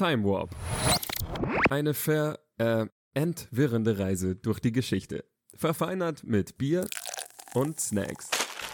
Time Warp. Eine ver äh, entwirrende Reise durch die Geschichte. Verfeinert mit Bier und Snacks.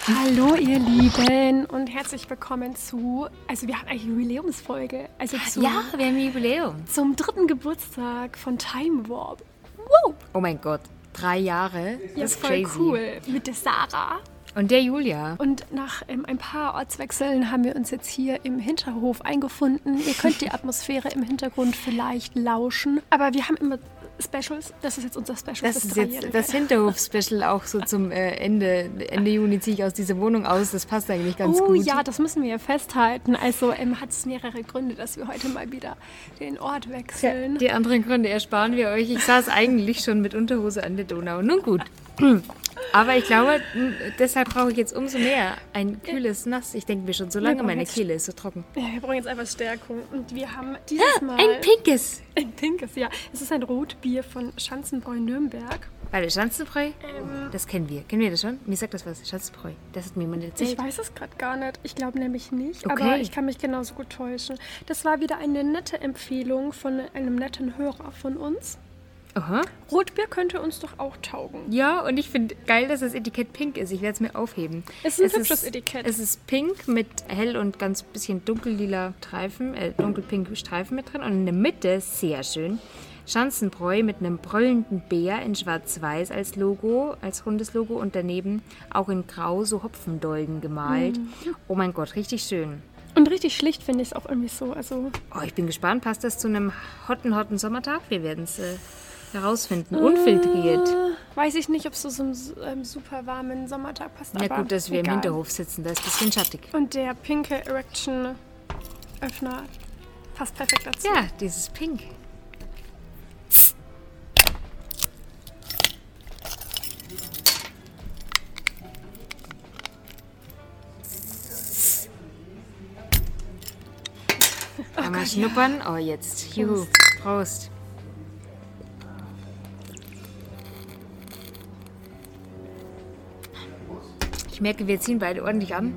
Hallo ihr Lieben und herzlich willkommen zu, also wir haben eigentlich eine Jubiläumsfolge, also zum, Ja, wir haben Jubiläum. zum dritten Geburtstag von Time Warp. Wow, Oh mein Gott, drei Jahre. ja, Das ist voll crazy. cool mit der Sarah. Und der Julia. Und nach ähm, ein paar Ortswechseln haben wir uns jetzt hier im Hinterhof eingefunden. Ihr könnt die Atmosphäre im Hintergrund vielleicht lauschen, aber wir haben immer Specials. Das ist jetzt unser Special Das ist jetzt das Hinterhof-Special auch so zum äh, Ende. Ende Juni ziehe ich aus dieser Wohnung aus. Das passt eigentlich ganz Oh gut. ja, das müssen wir ja festhalten. Also ähm, hat es mehrere Gründe, dass wir heute mal wieder den Ort wechseln. Die anderen Gründe ersparen wir euch. Ich saß eigentlich schon mit Unterhose an der Donau. Nun gut. Aber ich glaube, deshalb brauche ich jetzt umso mehr ein kühles Nass. Ich denke mir schon so lange, meine Kehle ist so trocken. Ja, wir brauchen jetzt einfach Stärkung. Und wir haben dieses Mal Ein pinkes. ein pinkes, ja. Es ist ein Rotbier von Schanzenbräu Nürnberg. Warte, Schanzenbräu? Ähm, Das kennen wir. Kennen wir das schon? Mir sagt das was. Schanzenbräu. Das hat mir jemand erzählt. ich weiß es gerade gar nicht. Ich glaube nämlich nicht. Okay. Aber ich kann mich genauso gut täuschen. Das war wieder eine nette Empfehlung von einem netten Hörer von uns. Aha. Rotbier könnte uns doch auch taugen. Ja, und ich finde geil, dass das Etikett pink ist. Ich werde es mir aufheben. Es ist ein hübsches Etikett. Es ist pink mit hell und ganz bisschen dunkellila Streifen, äh, dunkelpink Streifen mit drin. Und in der Mitte, sehr schön, Schanzenbräu mit einem brüllenden Bär in schwarz-weiß als Logo, als rundes Logo. Und daneben auch in grau so Hopfendolden gemalt. Mhm. Oh mein Gott, richtig schön. Und richtig schlicht finde ich es auch irgendwie so. Also Oh, ich bin gespannt. Passt das zu einem hotten, hotten Sommertag? Wir werden es äh, herausfinden. Unfiltriert. äh, weiß ich nicht, ob es so zum ähm, super warmen Sommertag passt. Na gut, dass wir im. Hinterhof sitzen, da ist ein bisschen schattig. Und der pinke Erection Öffner passt perfekt dazu. Ja, dieses Pink. Einmal schnuppern. Oh, jetzt. Juhu. Prost. Ich merke, wir ziehen beide ordentlich an.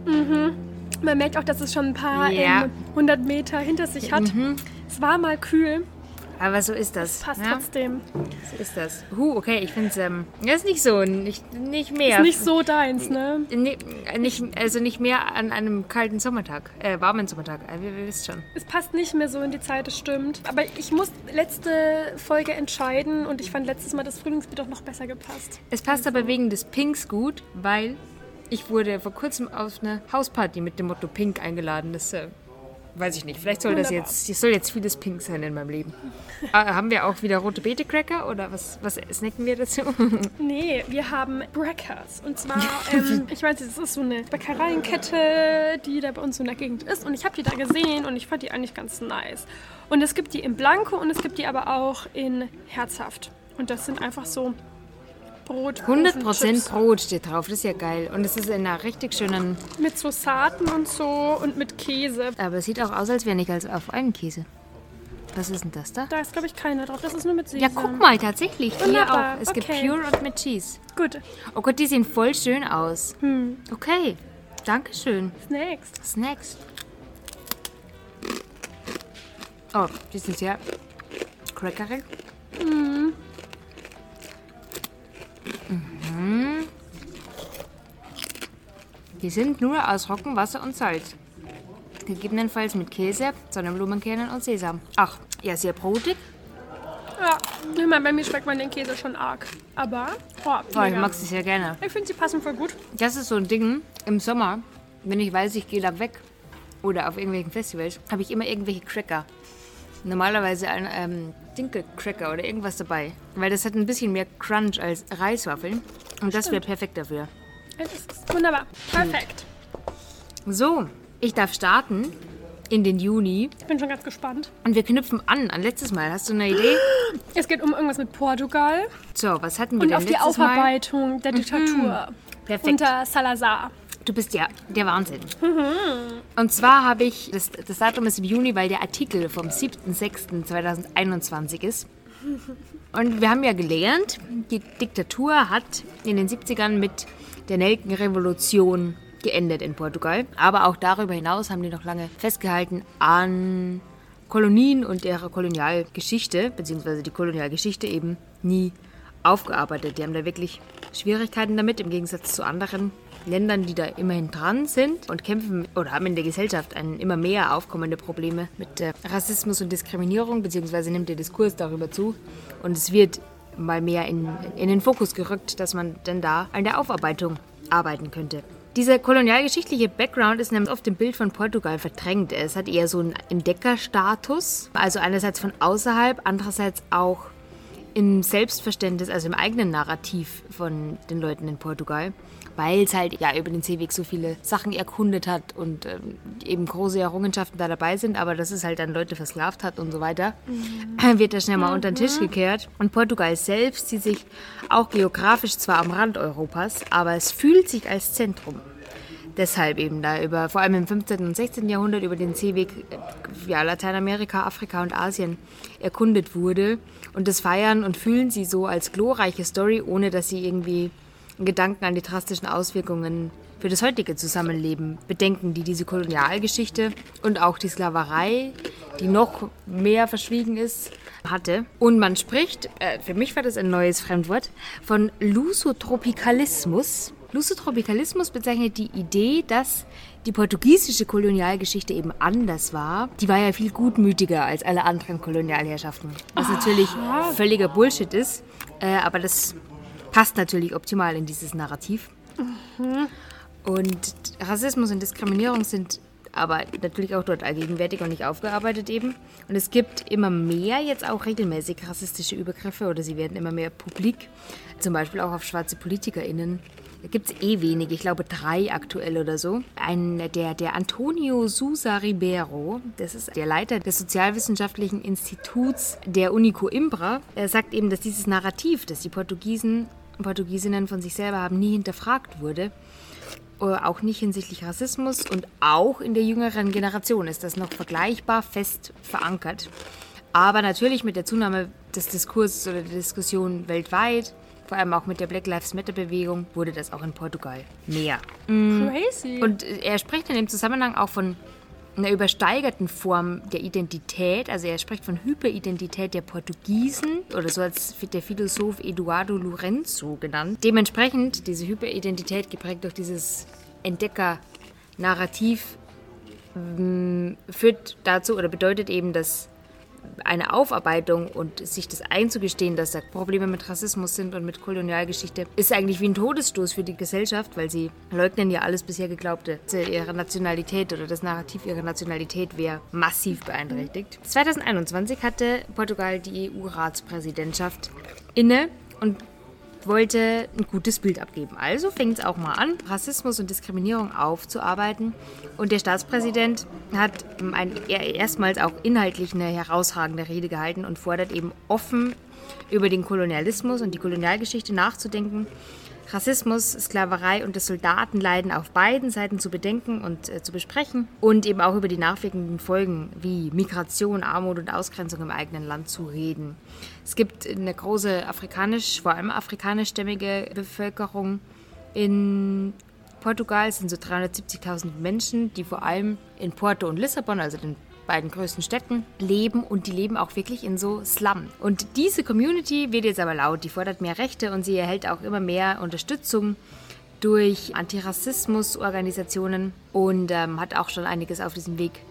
Man merkt auch, dass es schon ein paar Ja. ähm, 100 Meter hinter sich hat. Es war mal kühl, Aber so ist das. passt ja? trotzdem. So ist das. Huh, okay, ich finde es ähm, das ist nicht so, nicht, nicht mehr. Ist nicht so deins, ne? Nee, nicht, also nicht mehr an einem kalten Sommertag, äh, warmen Sommertag. Äh, wir, wir wisst schon. Es passt nicht mehr so in die Zeit, das stimmt. Aber ich muss letzte Folge entscheiden und ich fand letztes Mal das Frühlingsbier doch noch besser gepasst. Es passt aber wegen des Pinks gut, weil ich wurde vor kurzem auf eine Hausparty mit dem Motto Pink eingeladen. Das äh, weiß ich nicht. Vielleicht soll das Wunderbar. jetzt, soll jetzt vieles Pink sein in meinem Leben. äh, haben wir auch wieder rote Beete Cracker oder was, was snacken wir dazu? Nee, wir haben Breakers. Und zwar, ähm, ich weiß, das ist so eine Bäckereienkette, die da bei uns so in der Gegend ist. Und ich habe die da gesehen und ich fand die eigentlich ganz nice. Und es gibt die in Blanco und es gibt die aber auch in Herzhaft. Und das sind einfach so Brot. 100% Chips Brot steht drauf, das ist ja geil. Und es ist in einer richtig schönen, Mit so Saaten und so und mit Käse. aber es sieht auch aus, als wäre nicht als auf einen Käse. Was ist denn das da? Da ist, glaube ich, keiner drauf. Das ist nur mit Sesam. Ja, guck mal, tatsächlich. Hier Wunderbar, auch. Es gibt okay. Pure und mit Cheese. Gut. Oh Gott, die sehen voll schön aus. Hm. Okay, Dankeschön. Snacks. Snacks. Oh, die sind sehr crackerig. Mhm. Die sind nur aus Roggenwasser und Salz. Gegebenenfalls mit Käse, Sonnenblumenkernen und Sesam. Ach, ja, sehr brotig. Ja, ich meine, bei mir schmeckt man den Käse schon arg. Aber, oh, Oh, ich mag sie sehr gerne. ich finde, sie passen voll gut. Das ist so ein Ding im Sommer, wenn ich weiß, ich gehe da weg oder auf irgendwelchen Festivals, habe ich immer irgendwelche Cracker. Normalerweise ein ähm, Dinkelcracker oder irgendwas dabei, weil das hat ein bisschen mehr Crunch als Reiswaffeln und das wäre perfekt dafür. Das ist wunderbar. Perfekt. So, ich darf starten in den Juni Ich bin schon ganz gespannt. und wir knüpfen an an letztes Mal. Hast du eine Idee? Es geht um irgendwas mit Portugal So, was hatten wir und denn auf die letztes Mal? Mhm. Aufarbeitung der Diktatur Perfekt. unter Salazar. Du bist ja der Wahnsinn. Und zwar habe ich, das, das Datum ist im Juni, weil der Artikel vom 7.6.2021 ist. Und wir haben ja gelernt, die Diktatur hat in den 70ern mit der Nelkenrevolution geendet in Portugal. Aber auch darüber hinaus haben die noch lange festgehalten an Kolonien und ihre Kolonialgeschichte, beziehungsweise die Kolonialgeschichte eben nie aufgearbeitet. Die haben da wirklich Schwierigkeiten damit, im Gegensatz zu anderen Ländern, die da immerhin dran sind und kämpfen oder haben in der Gesellschaft ein immer mehr aufkommende Probleme mit äh, Rassismus und Diskriminierung, beziehungsweise nimmt der Diskurs darüber zu. Und es wird mal mehr in, in den Fokus gerückt, dass man denn da an der Aufarbeitung arbeiten könnte. Dieser kolonialgeschichtliche Background ist nämlich auf dem Bild von Portugal verdrängt. Es hat eher so einen Entdeckerstatus, also einerseits von außerhalb, andererseits auch im Selbstverständnis, also im eigenen Narrativ von den Leuten in Portugal, weil es halt ja über den Seeweg so viele Sachen erkundet hat und ähm, eben große Errungenschaften da dabei sind, aber dass es halt dann Leute versklavt hat und so weiter, mhm. wird da schnell mal unter den Tisch gekehrt. Und Portugal selbst sieht sich auch geografisch zwar am Rand Europas, aber es fühlt sich als Zentrum deshalb eben da über, vor allem im 15. und 16. Jahrhundert über den Seeweg äh, ja, Lateinamerika, Afrika und Asien erkundet wurde. Und das feiern und fühlen sie so als glorreiche Story, ohne dass sie irgendwie Gedanken an die drastischen Auswirkungen für das heutige Zusammenleben bedenken, die diese Kolonialgeschichte und auch die Sklaverei, die noch mehr verschwiegen ist, hatte. Und man spricht, äh, für mich war das ein neues Fremdwort, von Lusotropikalismus. Lusotropikalismus bezeichnet die Idee, dass die portugiesische Kolonialgeschichte eben anders war. Die war ja viel gutmütiger als alle anderen Kolonialherrschaften. Was natürlich völliger Bullshit ist, äh, aber das passt natürlich optimal in dieses Narrativ. Mhm. Und Rassismus und Diskriminierung sind aber natürlich auch dort allgegenwärtig und nicht aufgearbeitet eben. Und es gibt immer mehr jetzt auch regelmäßig rassistische Übergriffe oder sie werden immer mehr publik, zum Beispiel auch auf schwarze PolitikerInnen. Da gibt es eh wenig, ich glaube drei aktuell oder so. Ein, der, der Antonio Sousa Ribeiro, das ist der Leiter des Sozialwissenschaftlichen Instituts der Uni Coimbra, er sagt eben, dass dieses Narrativ, das die Portugiesen Portugiesinnen von sich selber haben, nie hinterfragt wurde äh, auch nicht hinsichtlich Rassismus und auch in der jüngeren Generation ist das noch vergleichbar fest verankert. Aber natürlich mit der Zunahme des Diskurses oder der Diskussion weltweit, vor allem auch mit der Black Lives Matter Bewegung, wurde das auch in Portugal mehr. Crazy. Und er spricht in dem Zusammenhang auch von einer übersteigerten Form der Identität. Also er spricht von Hyperidentität der Portugiesen oder so als der Philosoph Eduardo Lorenzo genannt. Dementsprechend diese Hyperidentität geprägt durch dieses Entdecker-Narrativ mm, führt dazu oder bedeutet eben, dass eine Aufarbeitung und sich das einzugestehen, dass da Probleme mit Rassismus sind und mit Kolonialgeschichte, ist eigentlich wie ein Todesstoß für die Gesellschaft, weil sie leugnen ja alles bisher Geglaubte. Ihre Nationalität oder das Narrativ ihrer Nationalität wäre massiv beeinträchtigt. 2021 hatte Portugal die EU-Ratspräsidentschaft inne und wollte ein gutes Bild abgeben. Also fängt es auch mal an, Rassismus und Diskriminierung aufzuarbeiten. Und der Staatspräsident hat ein, erstmals auch inhaltlich eine herausragende Rede gehalten und fordert eben offen über den Kolonialismus und die Kolonialgeschichte nachzudenken Rassismus, Sklaverei und das Soldatenleiden auf beiden Seiten zu bedenken und äh, zu besprechen und eben auch über die nachwirkenden Folgen wie Migration, Armut und Ausgrenzung im eigenen Land zu reden. Es gibt eine große afrikanisch, vor allem afrikanischstämmige Bevölkerung in Portugal. Es sind so 370.000 Menschen, die vor allem in Porto und Lissabon, also den beiden größten Städten leben und die leben auch wirklich in so Slum. Und diese Community wird jetzt aber laut, die fordert mehr Rechte und sie erhält auch immer mehr Unterstützung durch Antirassismus-Organisationen und ähm, hat auch schon einiges auf diesem Weg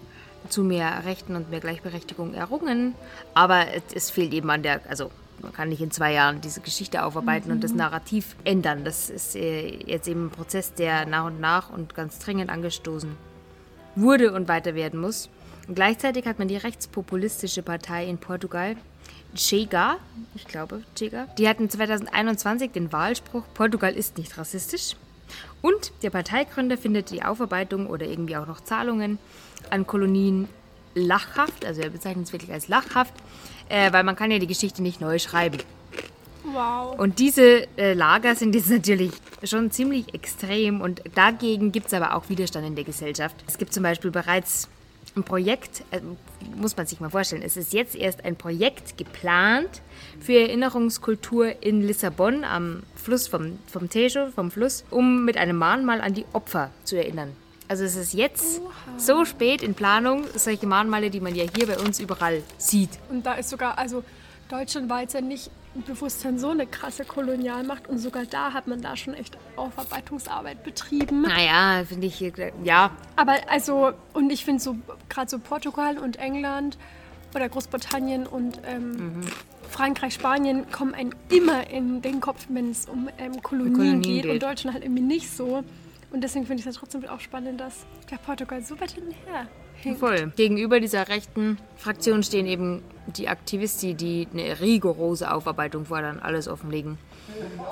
zu mehr Rechten und mehr Gleichberechtigung errungen. Aber es fehlt eben an der, also man kann nicht in zwei Jahren diese Geschichte aufarbeiten mhm. und das mhm. Narrativ ändern. Das ist äh, jetzt eben ein Prozess, der nach und nach und ganz dringend angestoßen wurde und weiter werden muss. Und gleichzeitig hat man die rechtspopulistische Partei in Portugal, Chega, ich glaube Chega, die hatten 2021 den Wahlspruch, Portugal ist nicht rassistisch. Und der Parteigründer findet die Aufarbeitung oder irgendwie auch noch Zahlungen an Kolonien lachhaft, also er bezeichnet es wirklich als lachhaft, äh, weil man kann ja die Geschichte nicht neu schreiben. Wow. Und diese äh, Lager sind jetzt natürlich schon ziemlich extrem und dagegen gibt es aber auch Widerstand in der Gesellschaft. Es gibt zum Beispiel bereits ein Projekt, äh, muss man sich mal vorstellen, es ist jetzt erst ein Projekt geplant für Erinnerungskultur in Lissabon am Fluss vom, vom Tejo, vom Fluss, um mit einem Mahnmal an die Opfer zu erinnern. Also es ist jetzt so spät in Planung, solche Mahnmale, die man ja hier bei uns überall sieht. Und da ist sogar, also Deutschland war jetzt ja nicht Bewusstsein so eine krasse Kolonialmacht und sogar da hat man da schon echt Aufarbeitungsarbeit betrieben. Naja, finde ich, äh, ja, Aber also, und ich finde so, gerade so Portugal und England oder Großbritannien und ähm, Frankreich, Spanien kommen einem immer in den Kopf, wenn es um ähm, Kolonien, Kolonien geht, geht. und Deutschland halt irgendwie nicht so. Und deswegen finde ich es ja trotzdem auch spannend, dass der Portugal so weit hinterher hinkt. voll. Gegenüber dieser rechten Fraktion stehen eben die Aktivisten, die eine rigorose Aufarbeitung fordern, alles offenlegen.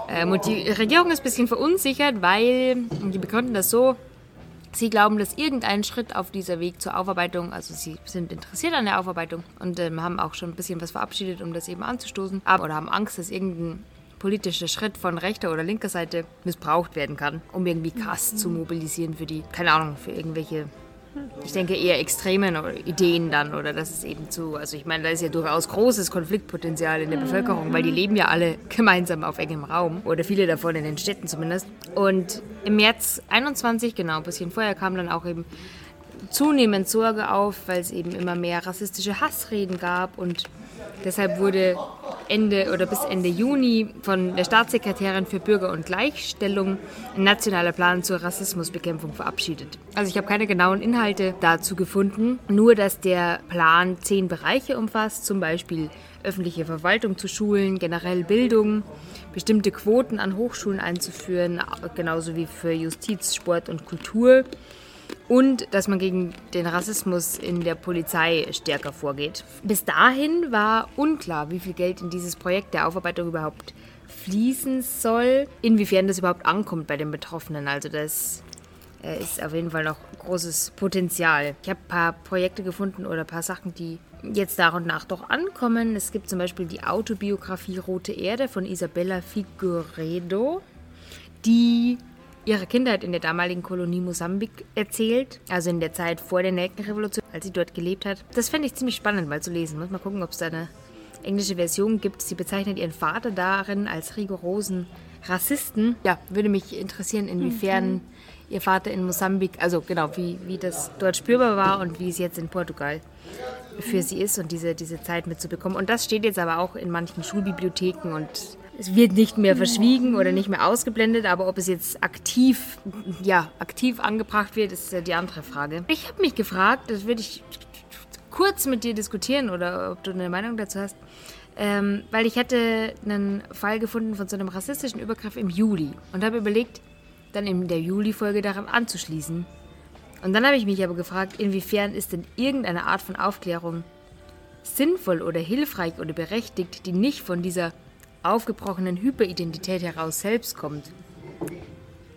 Ähm, und die Regierung ist ein bisschen verunsichert, weil die begründen das so, sie glauben, dass irgendein Schritt auf dieser Weg zur Aufarbeitung, also sie sind interessiert an der Aufarbeitung und ähm, haben auch schon ein bisschen was verabschiedet, um das eben anzustoßen, aber, oder haben Angst, dass irgendein politischer Schritt von rechter oder linker Seite missbraucht werden kann, um irgendwie Kass zu mobilisieren für die, keine Ahnung, für irgendwelche ich denke eher extremen Ideen dann oder das ist eben zu, also ich meine, da ist ja durchaus großes Konfliktpotenzial in der Bevölkerung, weil die leben ja alle gemeinsam auf engem Raum oder viele davon in den Städten zumindest. Und im März 21, genau, ein bisschen vorher kam dann auch eben zunehmend Sorge auf, weil es eben immer mehr rassistische Hassreden gab und deshalb wurde Ende oder bis Ende Juni von der Staatssekretärin für Bürger- und Gleichstellung ein nationaler Plan zur Rassismusbekämpfung verabschiedet. Also ich habe keine genauen Inhalte dazu gefunden, nur dass der Plan zehn Bereiche umfasst, zum Beispiel öffentliche Verwaltung zu schulen, generell Bildung, bestimmte Quoten an Hochschulen einzuführen, genauso wie für Justiz, Sport und Kultur und dass man gegen den Rassismus in der Polizei stärker vorgeht. Bis dahin war unklar, wie viel Geld in dieses Projekt der Aufarbeitung überhaupt fließen soll, inwiefern das überhaupt ankommt bei den Betroffenen. Also das äh, ist auf jeden Fall noch großes Potenzial. Ich habe ein paar Projekte gefunden oder ein paar Sachen, die jetzt nach und nach doch ankommen. Es gibt zum Beispiel die Autobiografie Rote Erde von Isabella Figueredo, die ihre Kindheit in der damaligen Kolonie Mosambik erzählt, also in der Zeit vor der Nelkenrevolution, als sie dort gelebt hat. Das fände ich ziemlich spannend mal zu lesen. Muss mal gucken, ob es da eine englische Version gibt. Sie bezeichnet ihren Vater darin als rigorosen Rassisten. Ja, würde mich interessieren, inwiefern ihr Vater in Mosambik, also genau, wie, wie das dort spürbar war und wie es jetzt in Portugal für sie ist und diese, diese Zeit mitzubekommen. Und das steht jetzt aber auch in manchen Schulbibliotheken und es wird nicht mehr verschwiegen oder nicht mehr ausgeblendet, aber ob es jetzt aktiv, ja, aktiv angebracht wird, ist ja die andere Frage. Ich habe mich gefragt, das würde ich kurz mit dir diskutieren oder ob du eine Meinung dazu hast, ähm, weil ich hatte einen Fall gefunden von so einem rassistischen Übergriff im Juli und habe überlegt, dann in der Juli-Folge daran anzuschließen. Und dann habe ich mich aber gefragt, inwiefern ist denn irgendeine Art von Aufklärung sinnvoll oder hilfreich oder berechtigt, die nicht von dieser aufgebrochenen Hyperidentität heraus selbst kommt.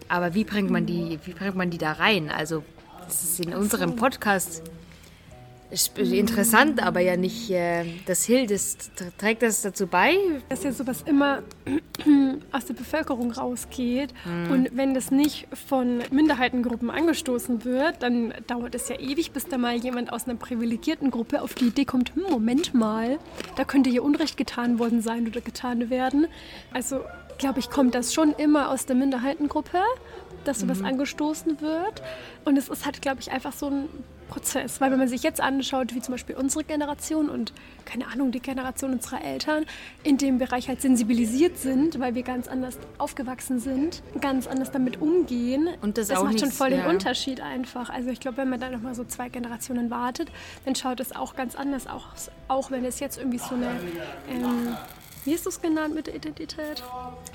Aber wie bringt man die, wie bringt man die da rein? Also, das ist in unserem Podcast sp- interessant, aber ja nicht äh, das Hild. Das, trägt das dazu bei? dass ja sowas immer aus der Bevölkerung rausgeht. Und wenn das nicht von Minderheitengruppen angestoßen wird, dann dauert es ja ewig, bis da mal jemand aus einer privilegierten Gruppe auf die Idee kommt, hm, Moment mal, da könnte hier Unrecht getan worden sein oder getan werden. Also, glaube ich, kommt das schon immer aus der Minderheitengruppe, dass sowas angestoßen wird. Und es ist halt, glaube ich, einfach so ein Prozess. Weil wenn man sich jetzt anschaut, wie zum Beispiel unsere Generation und keine Ahnung, die Generation unserer Eltern in dem Bereich halt sensibilisiert sind, weil wir ganz anders aufgewachsen sind, ganz anders damit umgehen. Und das das macht schon nicht- voll den ja. Unterschied einfach. Also ich glaube, wenn man da noch mal so zwei Generationen wartet, dann schaut es auch ganz anders aus. Auch wenn es jetzt irgendwie so eine, ähm, wie ist das genannt mit der Identität?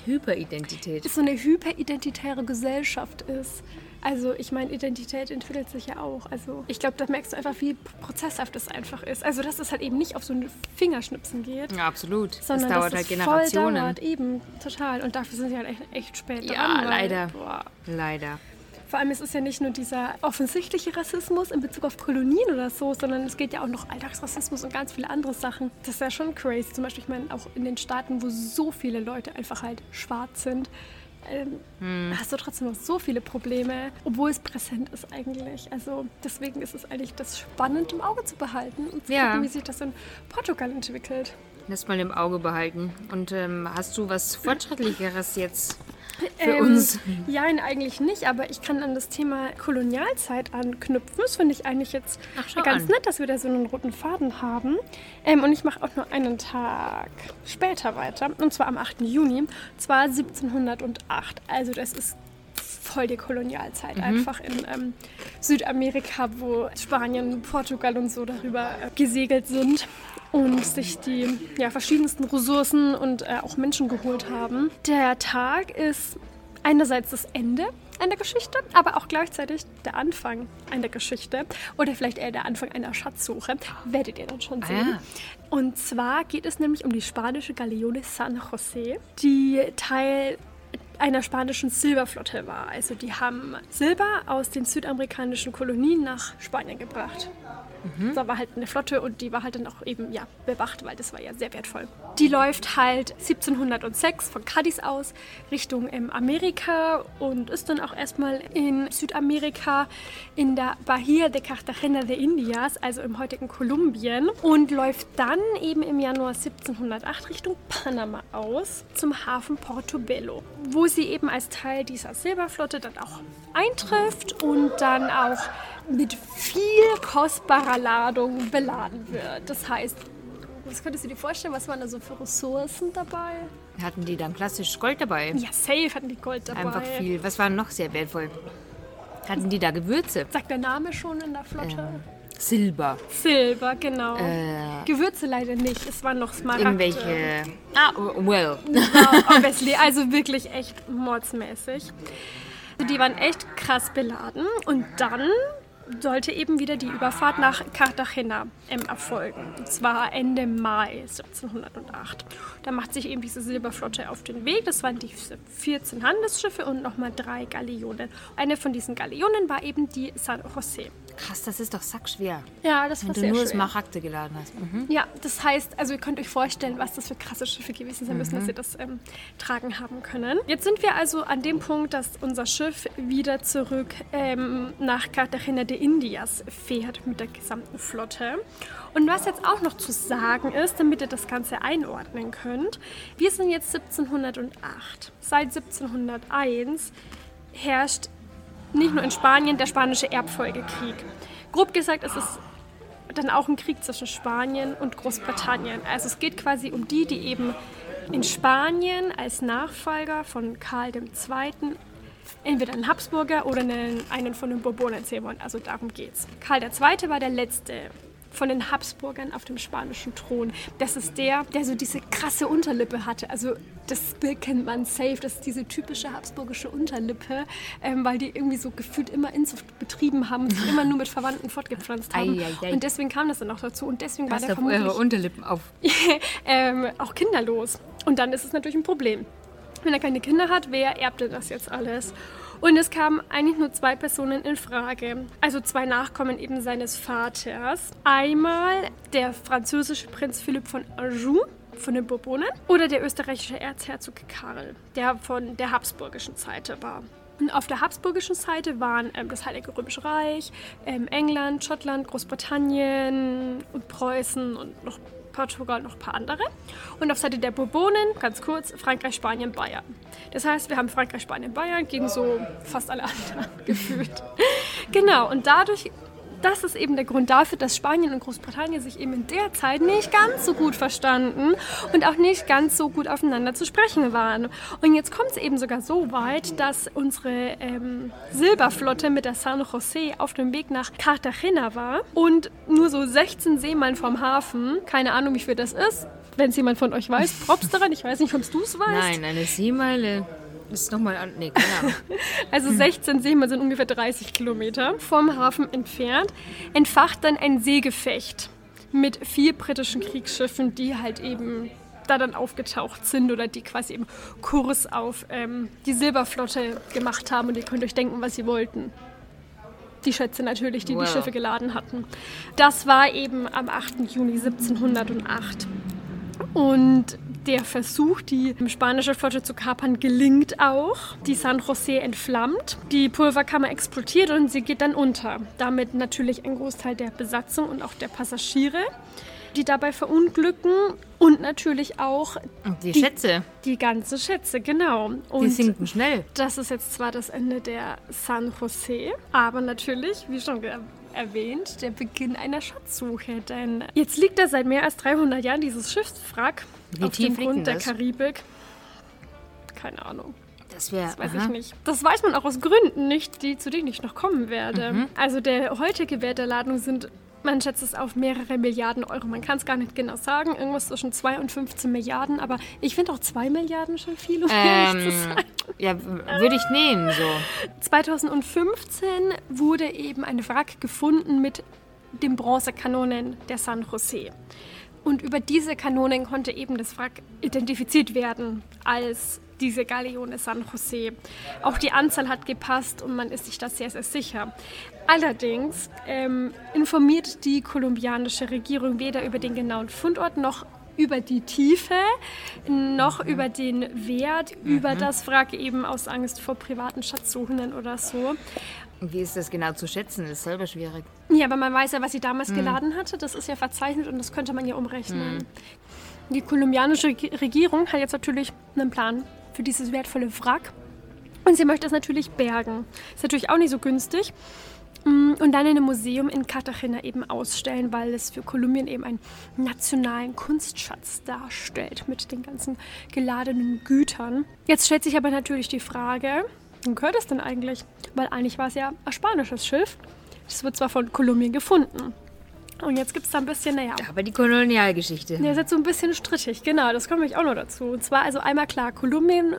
Hyperidentität. so eine hyperidentitäre Gesellschaft ist. Also ich meine, Identität entwickelt sich ja auch. Also ich glaube, da merkst du einfach, wie prozesshaft es einfach ist. Also dass es halt eben nicht auf so ein Fingerschnipsen geht. Ja, absolut. Sondern das dauert dass halt es Generationen. Voll dauert, eben, total. Und dafür sind sie halt echt, echt spät Ja, dran. weil, leider. Boah. Leider. Vor allem es ist ja nicht nur dieser offensichtliche Rassismus in Bezug auf Kolonien oder so, sondern es geht ja auch noch Alltagsrassismus und ganz viele andere Sachen. Das ist ja schon crazy. Zum Beispiel, ich meine, auch in den Staaten, wo so viele Leute einfach halt schwarz sind, ähm, Hm. hast du trotzdem noch so viele Probleme, obwohl es präsent ist eigentlich. Also deswegen ist es eigentlich das spannend im Auge zu behalten und zu Ja. gucken, wie sich das in Portugal entwickelt. Das mal im Auge behalten. Und ähm, hast du was Fortschrittlicheres jetzt Für Ähm, uns. Ja, eigentlich nicht, aber ich kann an das Thema Kolonialzeit anknüpfen. Das finde ich eigentlich jetzt Ach, ganz an. nett, dass wir da so einen roten Faden haben. Ähm, und ich mache auch nur einen Tag später weiter, und zwar am 8. Juni, zwar 1708. Also das ist voll die Kolonialzeit, einfach in ähm, Südamerika, wo Spanien, Portugal und so darüber äh, gesegelt sind und sich die ja, verschiedensten Ressourcen und äh, auch Menschen geholt haben. Der Tag ist einerseits das Ende einer Geschichte, aber auch gleichzeitig der Anfang einer Geschichte oder vielleicht eher der Anfang einer Schatzsuche. Werdet ihr dann schon sehen. ja. Und zwar geht es nämlich um die spanische Galeone San José, die Teil einer spanischen Silberflotte war. Also die haben Silber aus den südamerikanischen Kolonien nach Spanien gebracht. Da war halt eine Flotte und die war halt dann auch eben ja, bewacht, weil das war ja sehr wertvoll. Die läuft halt 1706 von Cadiz aus Richtung ähm, Amerika und ist dann auch erstmal in Südamerika in der Bahia de Cartagena de Indias, also im heutigen Kolumbien und läuft dann eben im Januar 1708 Richtung Panama aus zum Hafen Portobello, wo sie eben als Teil dieser Silberflotte dann auch eintrifft und dann auch mit viel kostbarer Ladung beladen wird. Das heißt, was könntest du dir vorstellen, was waren da so für Ressourcen dabei? Hatten die dann klassisch Gold dabei? Ja, safe hatten die Gold dabei. Einfach viel. Was war noch sehr wertvoll? Hatten die da Gewürze? Sagt der Name schon in der Flotte? Silber. Silber, genau. Äh, Gewürze leider nicht. Es waren noch Smaragde. irgendwelche. Ah, well. Obviously. Also wirklich echt mordsmäßig. Also die waren echt krass beladen. Und dann sollte eben wieder die Überfahrt nach Cartagena ähm, erfolgen. Und zwar Ende Mai 1708. Da macht sich eben diese Silberflotte auf den Weg. Das waren diese 14 Handelsschiffe und nochmal drei Galeonen. Eine von diesen Galeonen war eben die San José. Krass, das ist doch sackschwer. Ja, das Wenn war du sehr nur schwer. Smaragde geladen hast. Mhm. Ja, das heißt, also ihr könnt euch vorstellen, was das für krasse Schiffe gewesen sein müssen, dass ihr das ähm, tragen haben können. Jetzt sind wir also an dem Punkt, dass unser Schiff wieder zurück ähm, nach Cartagena de Indias fährt mit der gesamten Flotte. Und was jetzt auch noch zu sagen ist, damit ihr das Ganze einordnen könnt, wir sind jetzt 1708. Seit 1701 herrscht nicht nur in Spanien der spanische Erbfolgekrieg. Grob gesagt, es ist dann auch ein Krieg zwischen Spanien und Großbritannien. Also es geht quasi um die, die eben in Spanien als Nachfolger von Karl II. entweder einen Habsburger oder einen, einen von den Bourbonen sehen wollen. Also darum geht's. Karl II. war der letzte von den Habsburgern auf dem spanischen Thron. Das ist der, der so diese krasse Unterlippe hatte. Also das Bild kennt man safe. Das ist diese typische habsburgische Unterlippe, ähm, weil die irgendwie so gefühlt immer Inzucht betrieben haben und sich immer nur mit Verwandten fortgepflanzt haben. Ei, ei, ei. Und deswegen kam das dann auch dazu. Und deswegen Passt war der auf eure vermutlich Unterlippen auf. ähm, auch kinderlos. Und dann ist es natürlich ein Problem. Wenn er keine Kinder hat, wer erbt denn das jetzt alles? Und es kamen eigentlich nur zwei Personen in Frage. Also zwei Nachkommen eben seines Vaters. Einmal der französische Prinz Philipp von Anjou von den Bourbonen oder der österreichische Erzherzog Karl, der von der habsburgischen Seite war. Und auf der habsburgischen Seite waren ähm, das Heilige Römische Reich, ähm, England, Schottland, Großbritannien und Preußen und noch Portugal noch ein paar andere. Und auf Seite der Bourbonen, ganz kurz, Frankreich, Spanien, Bayern. Das heißt, wir haben Frankreich, Spanien, Bayern gegen so fast alle anderen gefühlt. genau, und dadurch, das ist eben der Grund dafür, dass Spanien und Großbritannien sich eben in der Zeit nicht ganz so gut verstanden und auch nicht ganz so gut aufeinander zu sprechen waren. Und jetzt kommt es eben sogar so weit, dass unsere ähm, Silberflotte mit der San José auf dem Weg nach Cartagena war und nur so 16 Seemeilen vom Hafen, keine Ahnung, wie viel das ist, wenn es jemand von euch weiß, props daran, ich weiß nicht, ob du es weißt. Nein, eine Seemeile ist nochmal an. Nee, Ahnung. Also 16 Seemeilen sind ungefähr 30 Kilometer vom Hafen entfernt, entfacht dann ein Seegefecht mit vier britischen Kriegsschiffen, die halt eben da dann aufgetaucht sind oder die quasi eben Kurs auf ähm, die Silberflotte gemacht haben und ihr könnt euch denken, was sie wollten. Die Schätze natürlich, die Wow. die Schiffe geladen hatten. Das war eben am 8. Juni 1708. Und der Versuch, die spanische Flotte zu kapern, gelingt auch. Die San José entflammt, die Pulverkammer explodiert und sie geht dann unter. Damit natürlich ein Großteil der Besatzung und auch der Passagiere. die dabei verunglücken und natürlich auch die, Die- Schätze, die ganzen Schätze, genau. die Und sinken schnell. das ist jetzt zwar das Ende der San Jose, aber natürlich, wie schon ge- erwähnt, der Beginn einer Schatzsuche. Denn jetzt liegt da seit mehr als 300 Jahren dieses Schiffswrack Wie auf dem Grund der? Karibik. Keine Ahnung. Das wäre. Das weiß ich nicht. Das weiß man auch aus Gründen nicht, die, zu denen ich noch kommen werde. Mhm. Also der heutige Wert der Ladung sind, man schätzt es auf mehrere Milliarden Euro. Man kann es gar nicht genau sagen. Irgendwas zwischen 2 und 15 Milliarden. Aber ich finde auch 2 Milliarden schon viel, um ehrlich zu sein. Ähm, ja, würde ich nehmen, so. 2015 wurde eben ein Wrack gefunden mit den Bronzekanonen der San Jose. Und über diese Kanonen konnte eben das Wrack identifiziert werden als diese Galeone San Jose. Auch die Anzahl hat gepasst und man ist sich da sehr, sehr sicher. Allerdings ähm, informiert die kolumbianische Regierung weder über den genauen Fundort noch über die Tiefe, noch über den Wert, über das Wrack eben aus Angst vor privaten Schatzsuchenden oder so. Wie ist das genau zu schätzen? Das ist selber schwierig. Ja, aber man weiß ja, was sie damals geladen hatte. Das ist ja verzeichnet und das könnte man ja umrechnen. Die kolumbianische Reg- Regierung hat jetzt natürlich einen Plan für dieses wertvolle Wrack. Und sie möchte es natürlich bergen. Ist natürlich auch nicht so günstig. Mm, Und dann in einem Museum in Cartagena eben ausstellen, weil es für Kolumbien eben einen nationalen Kunstschatz darstellt mit den ganzen geladenen Gütern. Jetzt stellt sich aber natürlich die Frage, wo gehört es denn eigentlich? Weil eigentlich war es ja ein spanisches Schiff. Es wird zwar von Kolumbien gefunden. Und jetzt gibt es da ein bisschen, naja, Aber die Kolonialgeschichte. der ist jetzt so ein bisschen strittig, genau, das kommt nämlich auch noch dazu. Und zwar also einmal klar, Kolumbien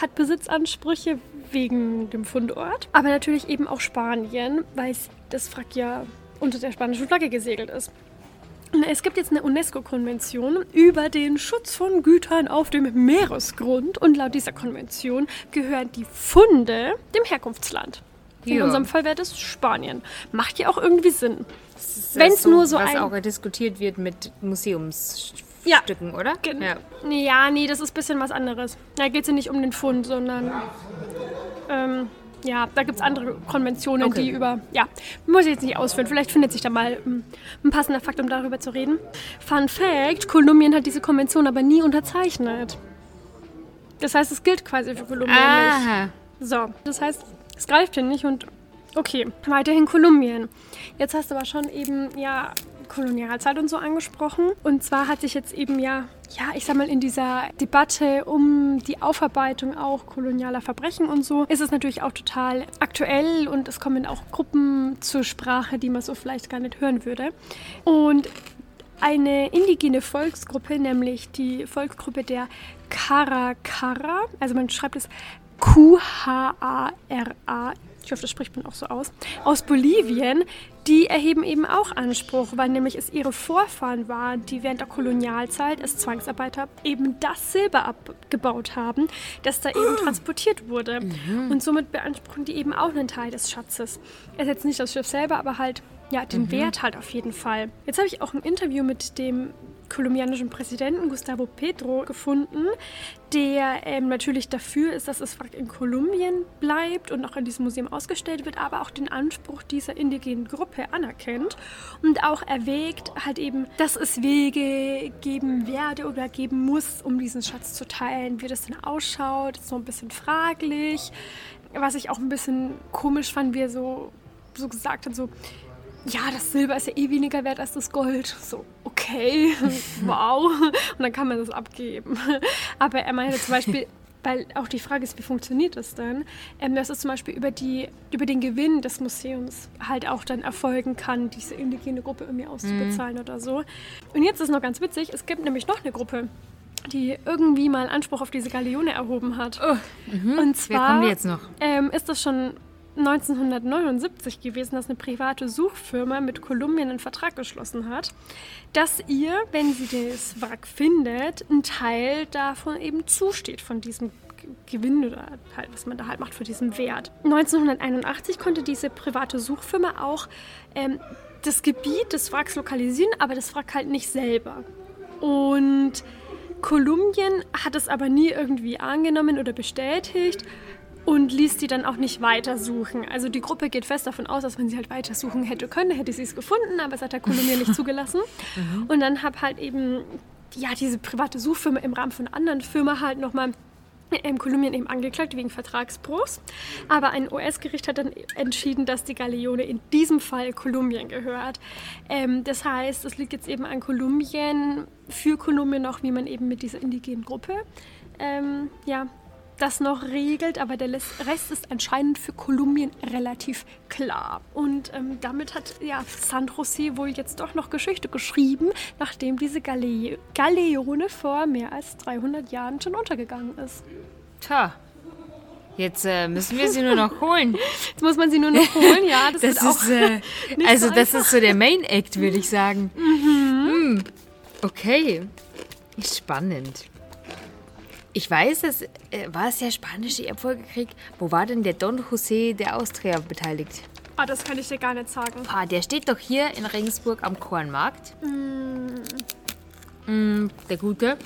hat Besitzansprüche wegen dem Fundort, aber natürlich eben auch Spanien, weil das Wrack ja unter der spanischen Flagge gesegelt ist. Es gibt jetzt eine UNESCO-Konvention über den Schutz von Gütern auf dem Meeresgrund und laut dieser Konvention gehören die Funde dem Herkunftsland. In Ja. unserem Fall wäre das Spanien. Macht ja auch irgendwie Sinn. Das ist wenn's nur so was ein- auch diskutiert wird mit Museumsstücken, Ja. oder? Gen Ja. ja. nee, das ist ein bisschen was anderes. Da geht es ja nicht um den Fund, sondern ähm, ja, da gibt es andere Konventionen, Okay. die über, ja, muss ich jetzt nicht ausführen. Vielleicht findet sich da mal ähm, ein passender Fakt, um darüber zu reden. Fun Fact, Kolumbien hat diese Konvention aber nie unterzeichnet. Das heißt, es gilt quasi für Kolumbien nicht. Aha. So, das heißt, es greift hier nicht und okay, weiterhin Kolumbien. Jetzt hast du aber schon eben, ja, Kolonialzeit und so angesprochen. Und zwar hat sich jetzt eben ja, ja, ich sag mal, in dieser Debatte um die Aufarbeitung auch kolonialer Verbrechen und so, ist es natürlich auch total aktuell und es kommen auch Gruppen zur Sprache, die man so vielleicht gar nicht hören würde. Und eine indigene Volksgruppe, nämlich die Volksgruppe der Karakara, also man schreibt es Q-H-A-R-A, ich hoffe, das spricht man auch so aus, aus Bolivien, die erheben eben auch Anspruch, weil nämlich es ihre Vorfahren waren, die während der Kolonialzeit als Zwangsarbeiter eben das Silber abgebaut haben, das da eben transportiert wurde. Und somit beanspruchen die eben auch einen Teil des Schatzes. Es ist jetzt nicht das Schiff selber, aber halt ja, den Wert halt auf jeden Fall. Jetzt habe ich auch ein Interview mit dem kolumbianischen Präsidenten Gustavo Petro gefunden, der ähm, natürlich dafür ist, dass das Wrack in Kolumbien bleibt und auch in diesem Museum ausgestellt wird, aber auch den Anspruch dieser indigenen Gruppe anerkennt und auch erwägt, halt eben, dass es Wege geben werde oder geben muss, um diesen Schatz zu teilen. Wie das denn ausschaut, ist so ein bisschen fraglich. Was ich auch ein bisschen komisch fand, wie er so, so gesagt hat, so, ja, das Silber ist ja eh weniger wert als das Gold. So, okay, wow. Und dann kann man das abgeben. Aber er meinte zum Beispiel, weil auch die Frage ist, wie funktioniert das dann, ähm, dass es zum Beispiel über, die, über den Gewinn des Museums halt auch dann erfolgen kann, diese indigene Gruppe irgendwie auszubezahlen oder so. Und jetzt ist noch ganz witzig, es gibt nämlich noch eine Gruppe, die irgendwie mal Anspruch auf diese Galeone erhoben hat. Und zwar Wer kommt jetzt noch? ähm, ist das schon 1979 gewesen, dass eine private Suchfirma mit Kolumbien einen Vertrag geschlossen hat, dass ihr, wenn sie das Wrack findet, ein Teil davon eben zusteht, von diesem Gewinn oder halt, was man da halt macht für diesen Wert. 1981 konnte diese private Suchfirma auch ähm, das Gebiet des Wracks lokalisieren, aber das Wrack halt nicht selber. Und Kolumbien hat es aber nie irgendwie angenommen oder bestätigt. Und ließ die dann auch nicht weitersuchen. Also die Gruppe geht fest davon aus, dass wenn sie halt weitersuchen hätte können, hätte sie es gefunden, aber es hat der Kolumbien nicht zugelassen. Und dann habe halt eben ja diese private Suchfirma im Rahmen von anderen Firma halt nochmal in Kolumbien eben angeklagt wegen Vertragsbruchs. Aber ein US-Gericht hat dann entschieden, dass die Galeone in diesem Fall Kolumbien gehört. Ähm, das heißt, es liegt jetzt eben an Kolumbien, für Kolumbien noch, wie man eben mit dieser indigenen Gruppe ähm, ja, das noch regelt, aber der Rest ist anscheinend für Kolumbien relativ klar. Und ähm, damit hat ja San Jose wohl jetzt doch noch Geschichte geschrieben, nachdem diese Gale Galeone vor mehr als 300 Jahren schon untergegangen ist. Tja. Jetzt äh, müssen wir sie nur noch holen. Jetzt muss man sie nur noch holen, ja. Das, Das ist äh, also so das ist so der Main Act, würde ich sagen. Hm. Okay. Spannend. Ich weiß, es äh, war es der spanische Erbfolgekrieg. Wo war denn der Don José der Austria beteiligt? Ah, das kann ich dir gar nicht sagen. Ah, der steht doch hier in Regensburg am Kornmarkt. Mm, der Gute.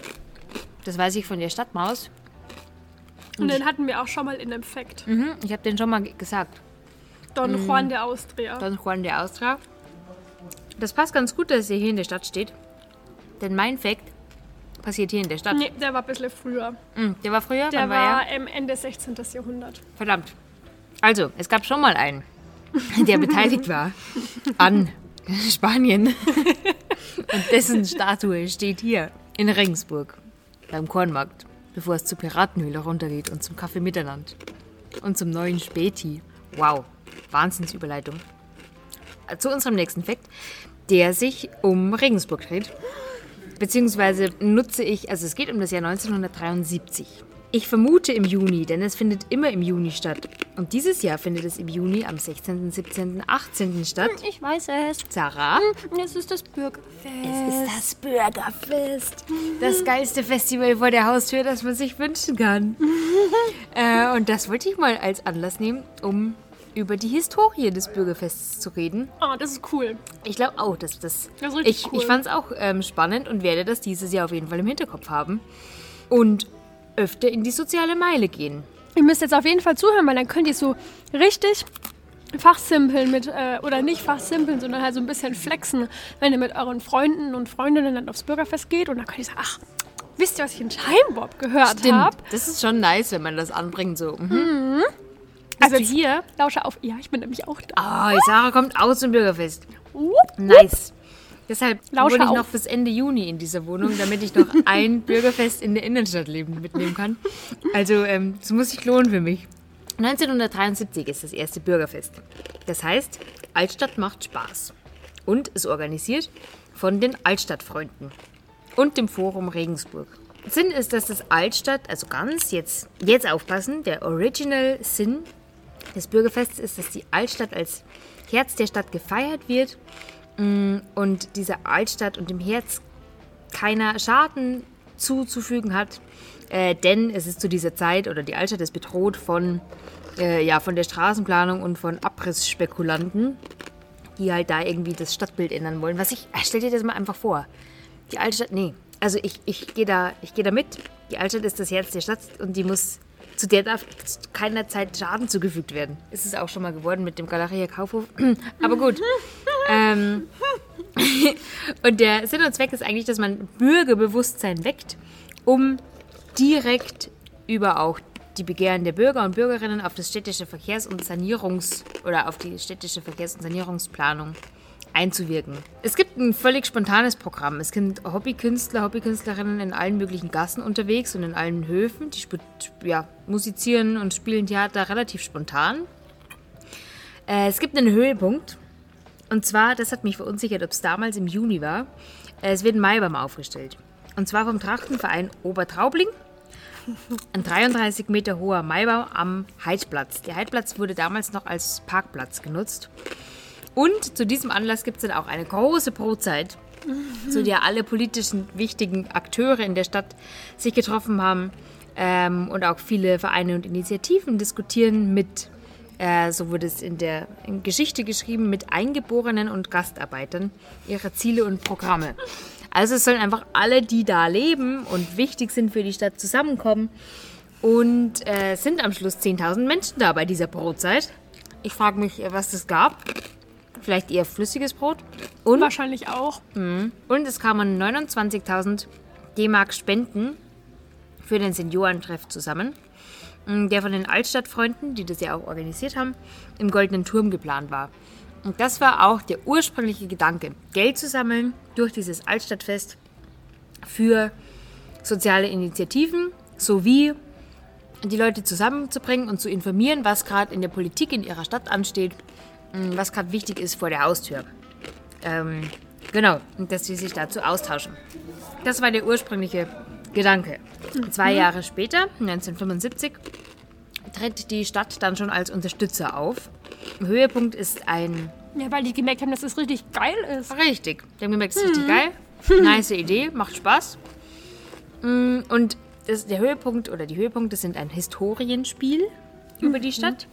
Das weiß ich von der Stadtmaus. Und den hatten wir auch schon mal in einem Fact. Mhm, ich habe den schon mal ge- gesagt. Don Mhm. Juan de Austria. Don Juan de Austria. Das passt ganz gut, dass er hier in der Stadt steht. Denn mein Fact passiert hier in der Stadt. Nee, der war ein bisschen früher. Mm, der war früher? Der Wann war war Ende 16. Jahrhundert. Verdammt. Also, es gab schon mal einen, der beteiligt war an Spanien. Und dessen Statue steht hier in Regensburg beim Kornmarkt, bevor es zur Piratenhöhle runtergeht und zum Kaffee Mitternacht und zum neuen Späti. Wow, Wahnsinnsüberleitung. Zu unserem nächsten Fakt, der sich um Regensburg dreht. Beziehungsweise nutze ich, also es geht um das Jahr 1973. Ich vermute im Juni, denn es findet immer im Juni statt. Und dieses Jahr findet es im Juni am 16., 17., 18. statt. Ich weiß es. Sarah, Es ist das Bürgerfest. es ist das Bürgerfest. Das geilste Festival vor der Haustür, das man sich wünschen kann. äh, und das wollte ich mal als Anlass nehmen, um über die Historie des Bürgerfests zu reden. Ah, das ist cool. Ich glaube auch, dass das. Das ist richtig ich cool. ich fand es auch ähm, spannend und werde das dieses Jahr auf jeden Fall im Hinterkopf haben. Und öfter in die soziale Meile gehen. Ihr müsst jetzt auf jeden Fall zuhören, weil dann könnt ihr so richtig fachsimpeln mit, äh, oder nicht fachsimpeln, sondern halt so ein bisschen flexen, wenn ihr mit euren Freunden und Freundinnen dann aufs Bürgerfest geht und dann könnt ihr sagen, ach, wisst ihr, was ich in Scheinbob gehört habe? Das ist schon nice, wenn man das anbringt. So. Mhm. Also jetzt- hier. Lausche auf. Ja, ich bin nämlich auch da. Ah, die Sarah kommt aus dem Bürgerfest. Nice. Deshalb Lausche wohne ich auf. noch bis Ende Juni in dieser Wohnung, damit ich noch ein Bürgerfest in der Innenstadt leben mitnehmen kann. Also, ähm, das muss sich lohnen für mich. 1973 ist das erste Bürgerfest. Das heißt, Altstadt macht Spaß. Und ist organisiert von den Altstadtfreunden und dem Forum Regensburg. Sinn ist, dass das Altstadt, also ganz jetzt, jetzt aufpassen, der Original Sinn des Bürgerfests ist, dass die Altstadt als Herz der Stadt gefeiert wird mm, und dieser Altstadt und dem Herz keiner Schaden zuzufügen hat, äh, denn es ist zu dieser Zeit oder die Altstadt ist bedroht von, äh, ja, von der Straßenplanung und von Abrissspekulanten, die halt da irgendwie das Stadtbild ändern wollen. Was ich, äh, stell dir das mal einfach vor. Die Altstadt, nee, also ich, ich gehe da, geh da mit. Die Altstadt ist das Herz der Stadt und die muss, zu der darf keiner Zeit Schaden zugefügt werden. Ist es auch schon mal geworden mit dem Galeria Kaufhof. Aber gut. ähm, und der Sinn und Zweck ist eigentlich, dass man Bürgerbewusstsein weckt, um direkt über auch die Begehren der Bürger und Bürgerinnen auf das städtische Verkehrs- und Sanierungs- oder auf die städtische Verkehrs- und Sanierungsplanung einzuwirken. Es gibt ein völlig spontanes Programm. Es sind Hobbykünstler, Hobbykünstlerinnen in allen möglichen Gassen unterwegs und in allen Höfen. Die ja, musizieren und spielen Theater relativ spontan. Äh, es gibt einen Höhepunkt. Und zwar, das hat mich verunsichert, ob es damals im Juni war. Äh, es wird ein Maibaum aufgestellt. Und zwar vom Trachtenverein Obertraubling. Ein 33 Meter hoher Maibaum am Heidplatz. Der Heidplatz wurde damals noch als Parkplatz genutzt. Und zu diesem Anlass gibt es dann auch eine große Brotzeit, zu der alle politischen wichtigen Akteure in der Stadt sich getroffen haben ähm, und auch viele Vereine und Initiativen diskutieren mit, äh, so wurde es in der in Geschichte geschrieben, mit Eingeborenen und Gastarbeitern ihre Ziele und Programme. Also es sollen einfach alle, die da leben und wichtig sind für die Stadt, zusammenkommen Und äh, sind am Schluss 10.000 Menschen da bei dieser Brotzeit. Ich frage mich, äh, was das gab. Vielleicht eher flüssiges Brot. Und, Wahrscheinlich auch. und es kamen 29.000 D-Mark Spenden für den Seniorentreff zusammen, m, der von den Altstadtfreunden, die das ja auch organisiert haben, im Goldenen Turm geplant war. Und das war auch der ursprüngliche Gedanke, Geld zu sammeln durch dieses Altstadtfest für soziale Initiativen sowie die Leute zusammenzubringen und zu informieren, was gerade in der Politik in ihrer Stadt ansteht, was gerade wichtig ist vor der Haustür. Ähm, genau, und dass sie sich dazu austauschen. Das war der ursprüngliche Gedanke. Zwei Jahre später, 1975, tritt die Stadt dann schon als Unterstützer auf. Höhepunkt ist ein Ja, weil die gemerkt haben, dass es richtig geil ist. Richtig. Die haben gemerkt, das ist richtig geil. Nice Idee, macht Spaß. Mm, Und das, der Höhepunkt oder die Höhepunkte sind ein Historienspiel über die Stadt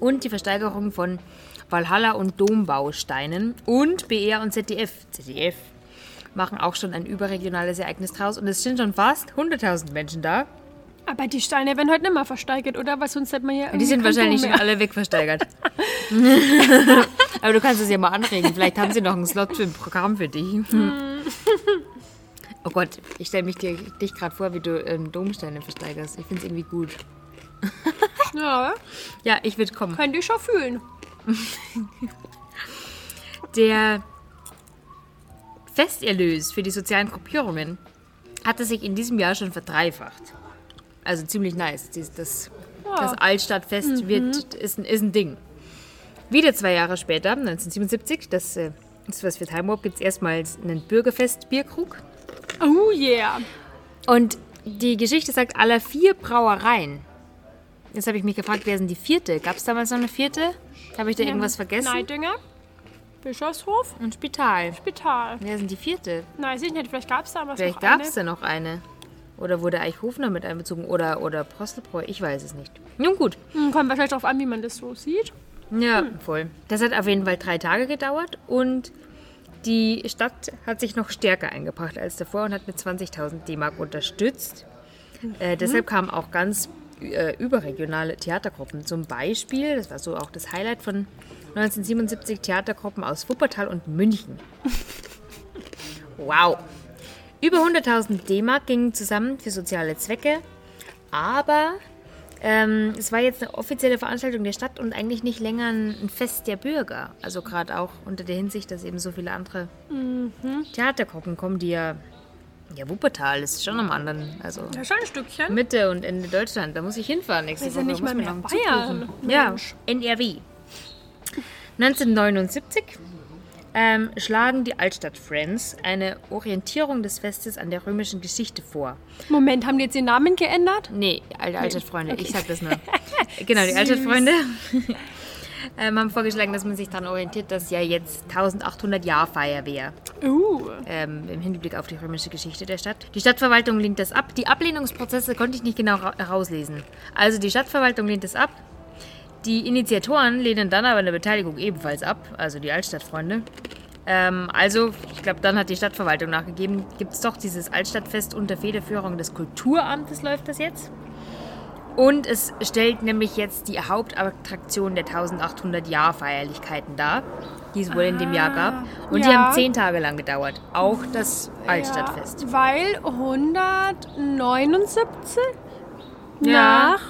und die Versteigerung von Valhalla und Dombausteinen und BR und ZDF. ZDF machen auch schon ein überregionales Ereignis draus und es sind schon fast 100.000 Menschen da. Aber die Steine werden heute nicht mehr versteigert, oder? Weil sonst hätte man ja Die sind wahrscheinlich schon alle wegversteigert. Aber du kannst es ja mal anregen. Vielleicht haben sie noch einen Slot für ein Programm für dich. Oh Gott, ich stelle mich dir, dich gerade vor, wie du ähm, Domsteine versteigerst. Ich finde es irgendwie gut. Ja, Ja, ich würde kommen. könnt ihr schon fühlen. Der Festerlös für die sozialen Gruppierungen hatte sich in diesem Jahr schon verdreifacht. Also ziemlich nice. Das, das Altstadtfest wird, ist, ein, ist ein Ding. Wieder zwei Jahre später, 1977, das äh, ist was für Time Warp, gibt es erstmals einen Bürgerfest-Bierkrug. Oh yeah. Und die Geschichte sagt, aller vier Brauereien. Jetzt habe ich mich gefragt, wer sind die vierte? Gab es damals noch eine vierte? Habe ich da irgendwas vergessen? Neidinger, Bischofshof, Ein Spital. Spital. Wer sind die vierte? Nein, weiß ich nicht, vielleicht gab es damals Vielleicht noch gab eine. es da noch eine. Oder wurde Eichhofner mit einbezogen? Oder, oder Prostelbräu? Ich weiß es nicht. Nun gut. Hm, kommt wahrscheinlich darauf an, wie man das so sieht. Ja, voll. Das hat auf jeden Fall drei Tage gedauert und die Stadt hat sich noch stärker eingebracht als davor und hat mit 20.000 D-Mark unterstützt. Äh, deshalb kamen auch ganz äh, überregionale Theatergruppen. Zum Beispiel, das war so auch das Highlight von 1977, Theatergruppen aus Wuppertal und München. Wow. Über 100.000 D-Mark gingen zusammen für soziale Zwecke, aber ähm, es war jetzt eine offizielle Veranstaltung der Stadt und eigentlich nicht länger ein ein Fest der Bürger. Also gerade auch unter der Hinsicht, dass eben so viele andere Theatergruppen kommen, die ja... Ja, Wuppertal ist schon am anderen, also Ja, schon ein Stückchen. Mitte und Ende Deutschland. Da muss ich hinfahren nächste ist ja Woche. nicht mal mehr Bayern. Ja. NRW. 1979 ähm, schlagen die Altstadt Friends eine Orientierung des Festes an der römischen Geschichte vor. Moment, haben die jetzt den Namen geändert? Nee, alte Altstadtfreunde, ich sag das nur. genau, die Altstadtfreunde ähm, haben vorgeschlagen, dass man sich daran orientiert, dass ja jetzt 1800 Jahr Feier wäre. Uh. ähm, im Hinblick auf die römische Geschichte der Stadt. Die Stadtverwaltung lehnt das ab. Die Ablehnungsprozesse konnte ich nicht genau ra herauslesen. Also die Stadtverwaltung lehnt es ab. Die Initiatoren lehnen dann aber eine Beteiligung ebenfalls ab, also die Altstadtfreunde. Ähm, also, ich glaube, dann hat die Stadtverwaltung nachgegeben, gibt es doch dieses Altstadtfest unter Federführung des Kulturamtes, läuft das jetzt. Und es stellt nämlich jetzt die Hauptattraktion der 1800-Jahr-Feierlichkeiten dar, die es wohl in dem Jahr gab. Und die ja. haben zehn Tage lang gedauert. Auch das Altstadtfest. Ja, weil 179 Ja. nach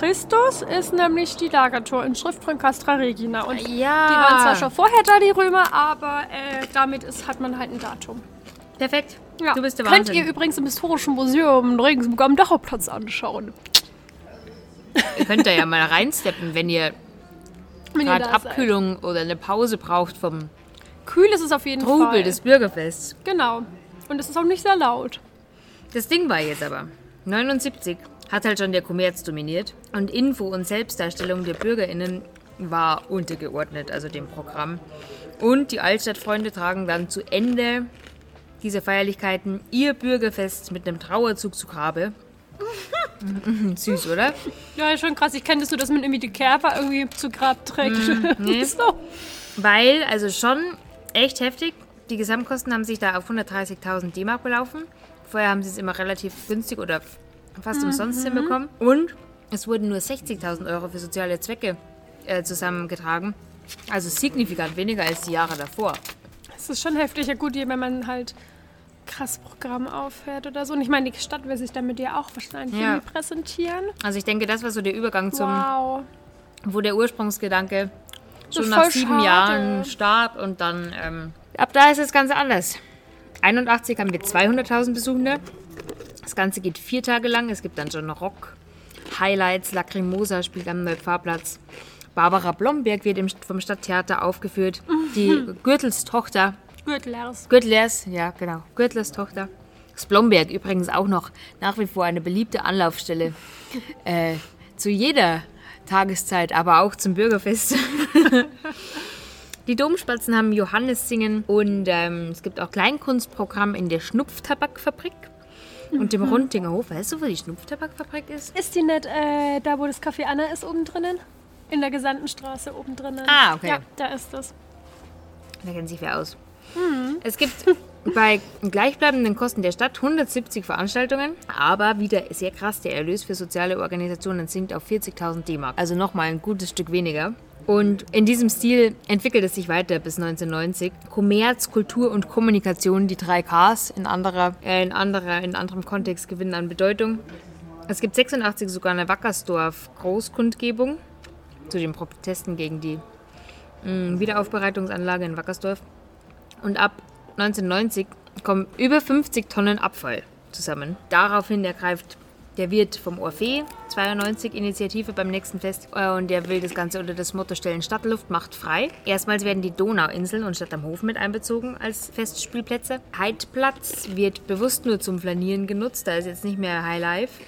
Christus ist nämlich die Lagertorinschrift von Castra Regina. Und Ja. die waren zwar schon vorher da, die Römer, aber äh, damit ist, hat man halt ein Datum. Perfekt. Ja. Du bist der Könnt Wahnsinn. ihr übrigens im Historischen Museum in Regensburg am Dachhauptplatz anschauen. Ihr könnt da ja mal reinsteppen, wenn ihr gerade da seid. Abkühlung oder eine Pause braucht vom Kühl ist es auf jeden Trubel Fall. des Bürgerfests. genau. Und es ist auch nicht sehr laut. Das Ding war jetzt aber, 79 hat halt schon der Kommerz dominiert und Info und Selbstdarstellung der BürgerInnen war untergeordnet, also dem Programm. Und die Altstadtfreunde tragen dann zu Ende dieser Feierlichkeiten ihr Bürgerfest mit einem Trauerzug zu Grabe. Süß, oder? Ja, ist schon krass. Ich kenne das so, dass man irgendwie die Kerber irgendwie zu Grab trägt. nee. so. Weil, also schon echt heftig. Die Gesamtkosten haben sich da auf 130.000 D-Mark belaufen. Vorher haben sie es immer relativ günstig oder fast umsonst hinbekommen. Und es wurden nur 60.000 Euro für soziale Zwecke äh, zusammengetragen. Also signifikant weniger als die Jahre davor. Es ist schon heftig. Ja gut, wenn man halt krass Programm auffährt oder so. Und ich meine, die Stadt will sich damit ja auch wahrscheinlich Ja. irgendwie präsentieren. Also ich denke, das war so der Übergang zum, Wow. wo der Ursprungsgedanke schon nach sieben schade. Jahren starb und dann ähm, ab da ist das Ganze anders. 81 haben wir 200.000 Besuchende. Das Ganze geht vier Tage lang. Es gibt dann schon Rock, Highlights, Lacrimosa spielt am Neupfarrplatz. Barbara Blomberg wird im, vom Stadttheater aufgeführt. Die Gürtels Tochter Gürtlers. Gürtlers, ja genau, Gürtlers Tochter. Das Blomberg übrigens auch noch nach wie vor eine beliebte Anlaufstelle äh, zu jeder Tageszeit, aber auch zum Bürgerfest. Die Domspatzen haben Johannes singen und ähm, es gibt auch Kleinkunstprogramm in der Schnupftabakfabrik und dem Rundinger Hof. Weißt du, wo die Schnupftabakfabrik ist? Ist die nicht äh, da, wo das Café Anna ist, oben drinnen? In der Gesandtenstraße oben drinnen. Ah, okay. Ja, da ist das. Da kennt sich wer aus. Es gibt bei gleichbleibenden Kosten der Stadt 170 Veranstaltungen, aber wieder sehr krass, der Erlös für soziale Organisationen sinkt auf 40.000 D-Mark. Also nochmal ein gutes Stück weniger. Und in diesem Stil entwickelt es sich weiter bis 1990. Kommerz, Kultur und Kommunikation, die drei Ks in, anderer, äh, in, anderer, in anderem Kontext gewinnen an Bedeutung. Es gibt 86 sogar eine Wackersdorf Großkundgebung zu den Protesten gegen die mh, Wiederaufbereitungsanlage in Wackersdorf. Und ab 1990 kommen über 50 Tonnen Abfall zusammen. Daraufhin ergreift der Wirt vom Orphee 92 Initiative beim nächsten Fest äh, und der will das Ganze unter das Motto stellen Stadtluft macht frei. Erstmals werden die Donauinseln und Stadt am Hof mit einbezogen als Festspielplätze. Heidplatz wird bewusst nur zum Flanieren genutzt, da ist jetzt nicht mehr Highlife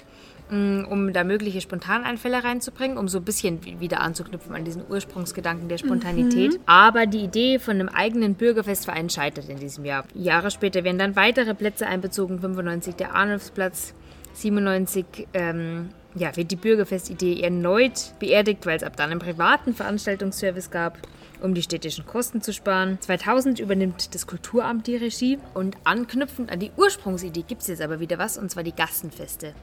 um da mögliche Spontaneinfälle reinzubringen, um so ein bisschen wie- wieder anzuknüpfen an diesen Ursprungsgedanken der Spontanität. Aber die Idee von einem eigenen Bürgerfestverein scheitert in diesem Jahr. Jahre später werden dann weitere Plätze einbezogen, 95 der Arnulfsplatz, 97 ähm, ja, wird die Bürgerfestidee erneut beerdigt, weil es ab dann einen privaten Veranstaltungsservice gab um die städtischen Kosten zu sparen. 2000 übernimmt das Kulturamt die Regie und anknüpfend an die Ursprungsidee gibt es jetzt aber wieder was, und zwar die Gassenfeste.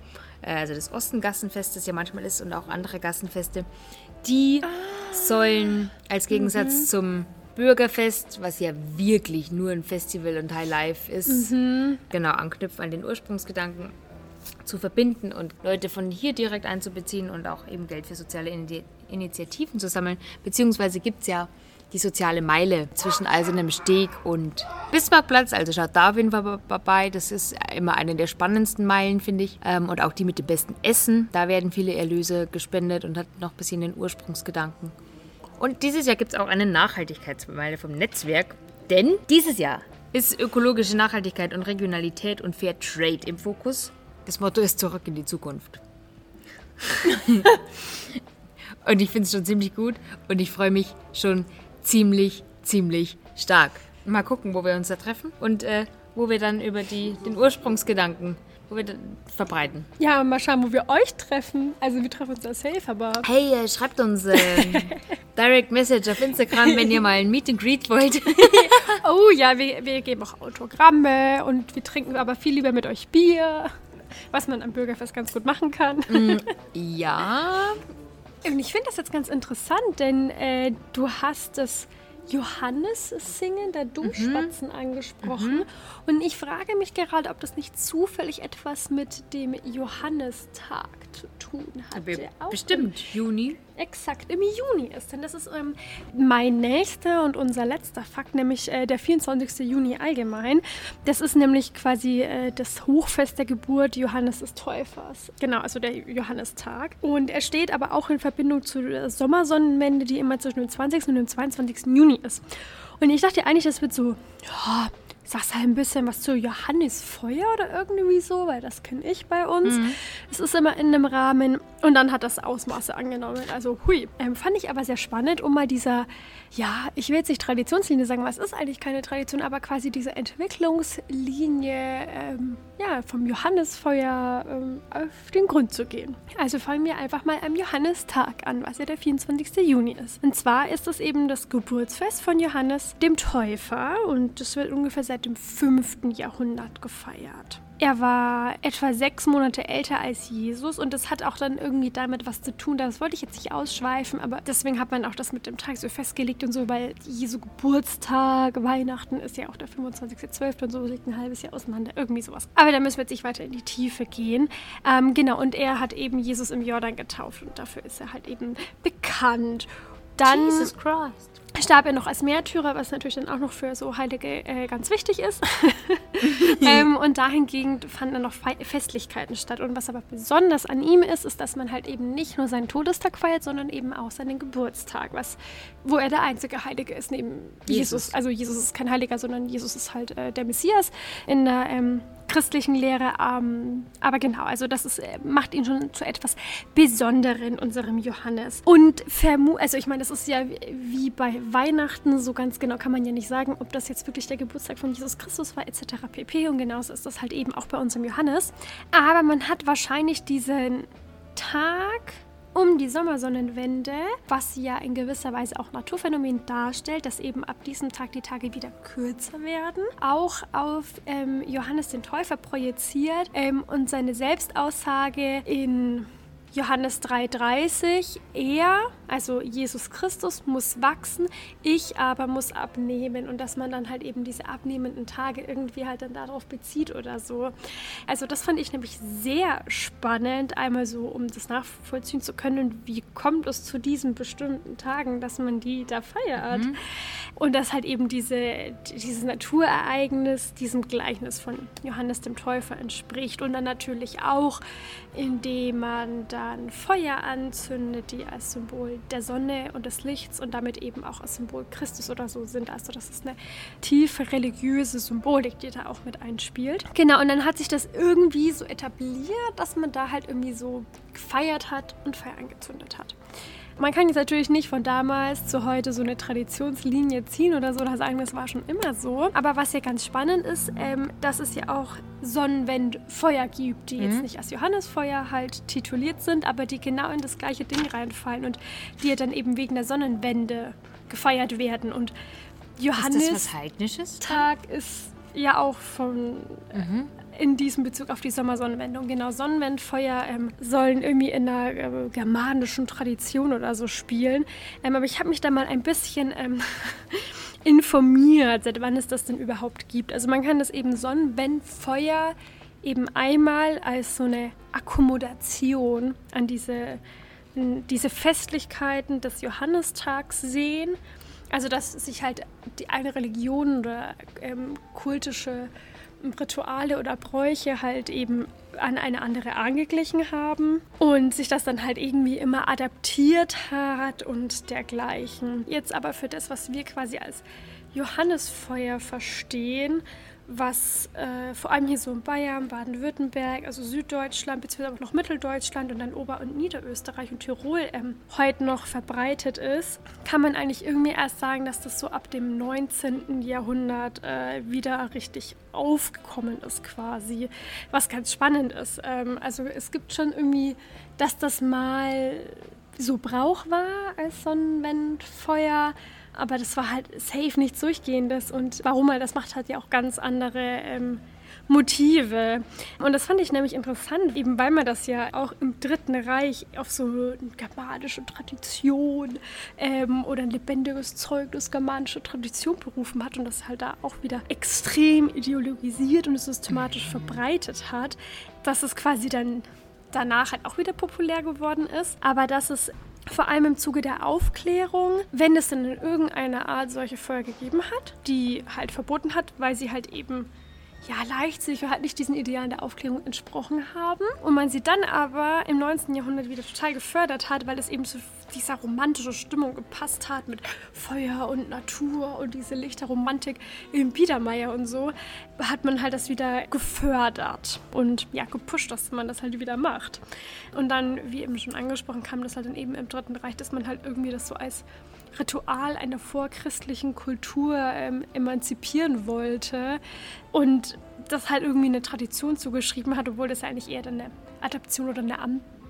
Äh, Also das Ostengassenfest, das ja manchmal ist, und auch andere Gassenfeste. Die sollen als Gegensatz zum Bürgerfest, was ja wirklich nur ein Festival und Highlife ist, genau anknüpfen an den Ursprungsgedanken zu verbinden und Leute von hier direkt einzubeziehen und auch eben Geld für soziale Ini- Initiativen zu sammeln. Beziehungsweise gibt es ja die soziale Meile zwischen Eisernem Steg und Bismarckplatz. Also schaut da auf jeden Fall vorbei. Das ist immer eine der spannendsten Meilen, finde ich. Ähm, Und auch die mit dem besten Essen. Da werden viele Erlöse gespendet und hat noch ein bisschen den Ursprungsgedanken. Und dieses Jahr gibt es auch eine Nachhaltigkeitsmeile vom Netzwerk. Denn dieses Jahr ist ökologische Nachhaltigkeit und Regionalität und Fair Trade im Fokus. Das Motto ist zurück in die Zukunft. und ich finde es schon ziemlich gut und ich freue mich schon ziemlich, ziemlich stark. Mal gucken, wo wir uns da treffen und äh, wo wir dann über die, den Ursprungsgedanken wo wir verbreiten. Ja, mal schauen, wo wir euch treffen. Also wir treffen uns da safe, aber Hey, äh, schreibt uns äh, Direct Message auf Instagram, wenn ihr mal ein Meet and Greet wollt. oh ja, wir, wir geben auch Autogramme und wir trinken aber viel lieber mit euch Bier, was man am Bürgerfest ganz gut machen kann. ja, Und ich finde das jetzt ganz interessant, denn äh, du hast das Johannes-Singen der Domspatzen angesprochen. Und ich frage mich gerade, ob das nicht zufällig etwas mit dem Johannistag zu tun hat. bestimmt. Juni. Exakt im Juni ist. Denn das ist ähm, mein nächster und unser letzter Fakt, nämlich äh, der 24. Juni allgemein. Das ist nämlich quasi äh, das Hochfest der Geburt Johannes des Täufers. Genau, also der Johannistag. Und er steht aber auch in Verbindung zu der Sommersonnenwende, die immer zwischen dem 20. und dem 22. Juni ist. Und ich dachte eigentlich, das wird so, ja, sagst halt ein bisschen was zu Johannisfeuer oder irgendwie so, weil das kenne ich bei uns. Es ist immer in einem Rahmen und dann hat das Ausmaße angenommen. Also hui. Ähm, fand ich aber sehr spannend, um mal dieser, ja, ich will jetzt nicht Traditionslinie sagen, es ist eigentlich keine Tradition, aber quasi diese Entwicklungslinie ähm, ja, vom Johannisfeuer ähm, auf den Grund zu gehen. Also fangen wir einfach mal am Johannistag an, was ja der 24. Juni ist. Und zwar ist es eben das Geburtsfest von Johannes dem Täufer und das wird ungefähr seit dem 5. Jahrhundert gefeiert. Er war etwa sechs Monate älter als Jesus und das hat auch dann irgendwie damit was zu tun. Das wollte ich jetzt nicht ausschweifen, aber deswegen hat man auch das mit dem Tag so festgelegt und so, weil Jesu Geburtstag, Weihnachten ist ja auch der 25.12. und so liegt ein halbes Jahr auseinander, irgendwie sowas. Aber da müssen wir jetzt nicht weiter in die Tiefe gehen. Ähm, genau, und er hat eben Jesus im Jordan getauft und dafür ist er halt eben bekannt. Dann Jesus Christ. Starb er noch als Märtyrer, was natürlich dann auch noch für so Heilige äh, ganz wichtig ist. ähm, und dahingegen fanden dann noch Fe Festlichkeiten statt. Und was aber besonders an ihm ist, ist, dass man halt eben nicht nur seinen Todestag feiert, sondern eben auch seinen Geburtstag, was, wo er der einzige Heilige ist neben Jesus. Jesus. Also Jesus ist kein Heiliger, sondern Jesus ist halt äh, der Messias in der ähm, christlichen Lehre. Ähm, aber genau, also das ist, äh, macht ihn schon zu etwas Besonderen, unserem Johannes. Und vermu also ich meine, das ist ja wie bei Weihnachten, so ganz genau kann man ja nicht sagen, ob das jetzt wirklich der Geburtstag von Jesus Christus war, etc. pp. Und genauso ist das halt eben auch bei unserem Johannes. Aber man hat wahrscheinlich diesen Tag um die Sommersonnenwende, was ja in gewisser Weise auch Naturphänomen darstellt, dass eben ab diesem Tag die Tage wieder kürzer werden, auch auf ähm, Johannes den Täufer projiziert ähm, und seine Selbstaussage in Johannes 3,30, er, also Jesus Christus, muss wachsen, ich aber muss abnehmen und dass man dann halt eben diese abnehmenden Tage irgendwie halt dann darauf bezieht oder so. Also das fand ich nämlich sehr spannend, einmal so, um das nachvollziehen zu können, wie kommt es zu diesen bestimmten Tagen, dass man die da feiert. Und dass halt eben diese, dieses Naturereignis diesem Gleichnis von Johannes dem Täufer entspricht. Und dann natürlich auch, indem man dann Feuer anzündet, die als Symbol der Sonne und des Lichts und damit eben auch als Symbol Christus oder so sind. Also das ist eine tiefe religiöse Symbolik, die da auch mit einspielt. Genau, und dann hat sich das irgendwie so etabliert, dass man da halt irgendwie so gefeiert hat und Feuer angezündet hat. Man kann jetzt natürlich nicht von damals zu heute so eine Traditionslinie ziehen oder so oder sagen, das war schon immer so. Aber was ja ganz spannend ist, ähm, dass es ja auch Sonnenwendfeuer gibt, die jetzt nicht als Johannesfeuer halt tituliert sind, aber die genau in das gleiche Ding reinfallen und die ja dann eben wegen der Sonnenwende gefeiert werden. Und Ist Johannes Heidnisches? Tag ist ja auch von in diesem Bezug auf die Sommersonnenwendung. Genau, Sonnenwendfeuer ähm, sollen irgendwie in einer äh, germanischen Tradition oder so spielen. Ähm, aber ich habe mich da mal ein bisschen ähm, informiert, seit wann es das denn überhaupt gibt. Also man kann das eben Sonnenwendfeuer eben einmal als so eine Akkommodation an diese, diese Festlichkeiten des Johannestags sehen. Also, dass sich halt die eine Religion oder ähm, kultische Rituale oder Bräuche halt eben an eine andere angeglichen haben und sich das dann halt irgendwie immer adaptiert hat und dergleichen. Jetzt aber für das, was wir quasi als Johannesfeuer verstehen, was äh, vor allem hier so in Bayern, Baden-Württemberg, also Süddeutschland, beziehungsweise auch noch Mitteldeutschland und dann Ober- und Niederösterreich und Tirol ähm, heute noch verbreitet ist, kann man eigentlich irgendwie erst sagen, dass das so ab dem 19. Jahrhundert äh, wieder richtig aufgekommen ist quasi, was ganz spannend ist. Ähm, also es gibt schon irgendwie, dass das mal so Brauch war als Sonnenwendfeuer, aber das war halt safe nichts Durchgehendes und warum er das macht, hat ja auch ganz andere ähm, Motive. Und das fand ich nämlich interessant, eben weil man das ja auch im Dritten Reich auf so eine germanische Tradition ähm, oder ein lebendiges Zeugnis germanischer Tradition berufen hat und das halt da auch wieder extrem ideologisiert und systematisch verbreitet hat, dass es quasi dann danach halt auch wieder populär geworden ist, aber dass es vor allem im Zuge der Aufklärung, wenn es denn in irgendeiner Art solche Feuer gegeben hat, die halt verboten hat, weil sie halt eben ja, leichtsinnig und halt nicht diesen Idealen der Aufklärung entsprochen haben. Und man sie dann aber im 19. Jahrhundert wieder total gefördert hat, weil es eben zu dieser romantischen Stimmung gepasst hat mit Feuer und Natur und diese Lichterromantik im Biedermeier und so, hat man halt das wieder gefördert und ja, gepusht, dass man das halt wieder macht. Und dann, wie eben schon angesprochen, kam das halt dann eben im Dritten Reich, dass man halt irgendwie das so als Ritual einer vorchristlichen Kultur ähm, emanzipieren wollte und das halt irgendwie eine Tradition zugeschrieben hat, obwohl das ja eigentlich eher dann eine Adaption oder eine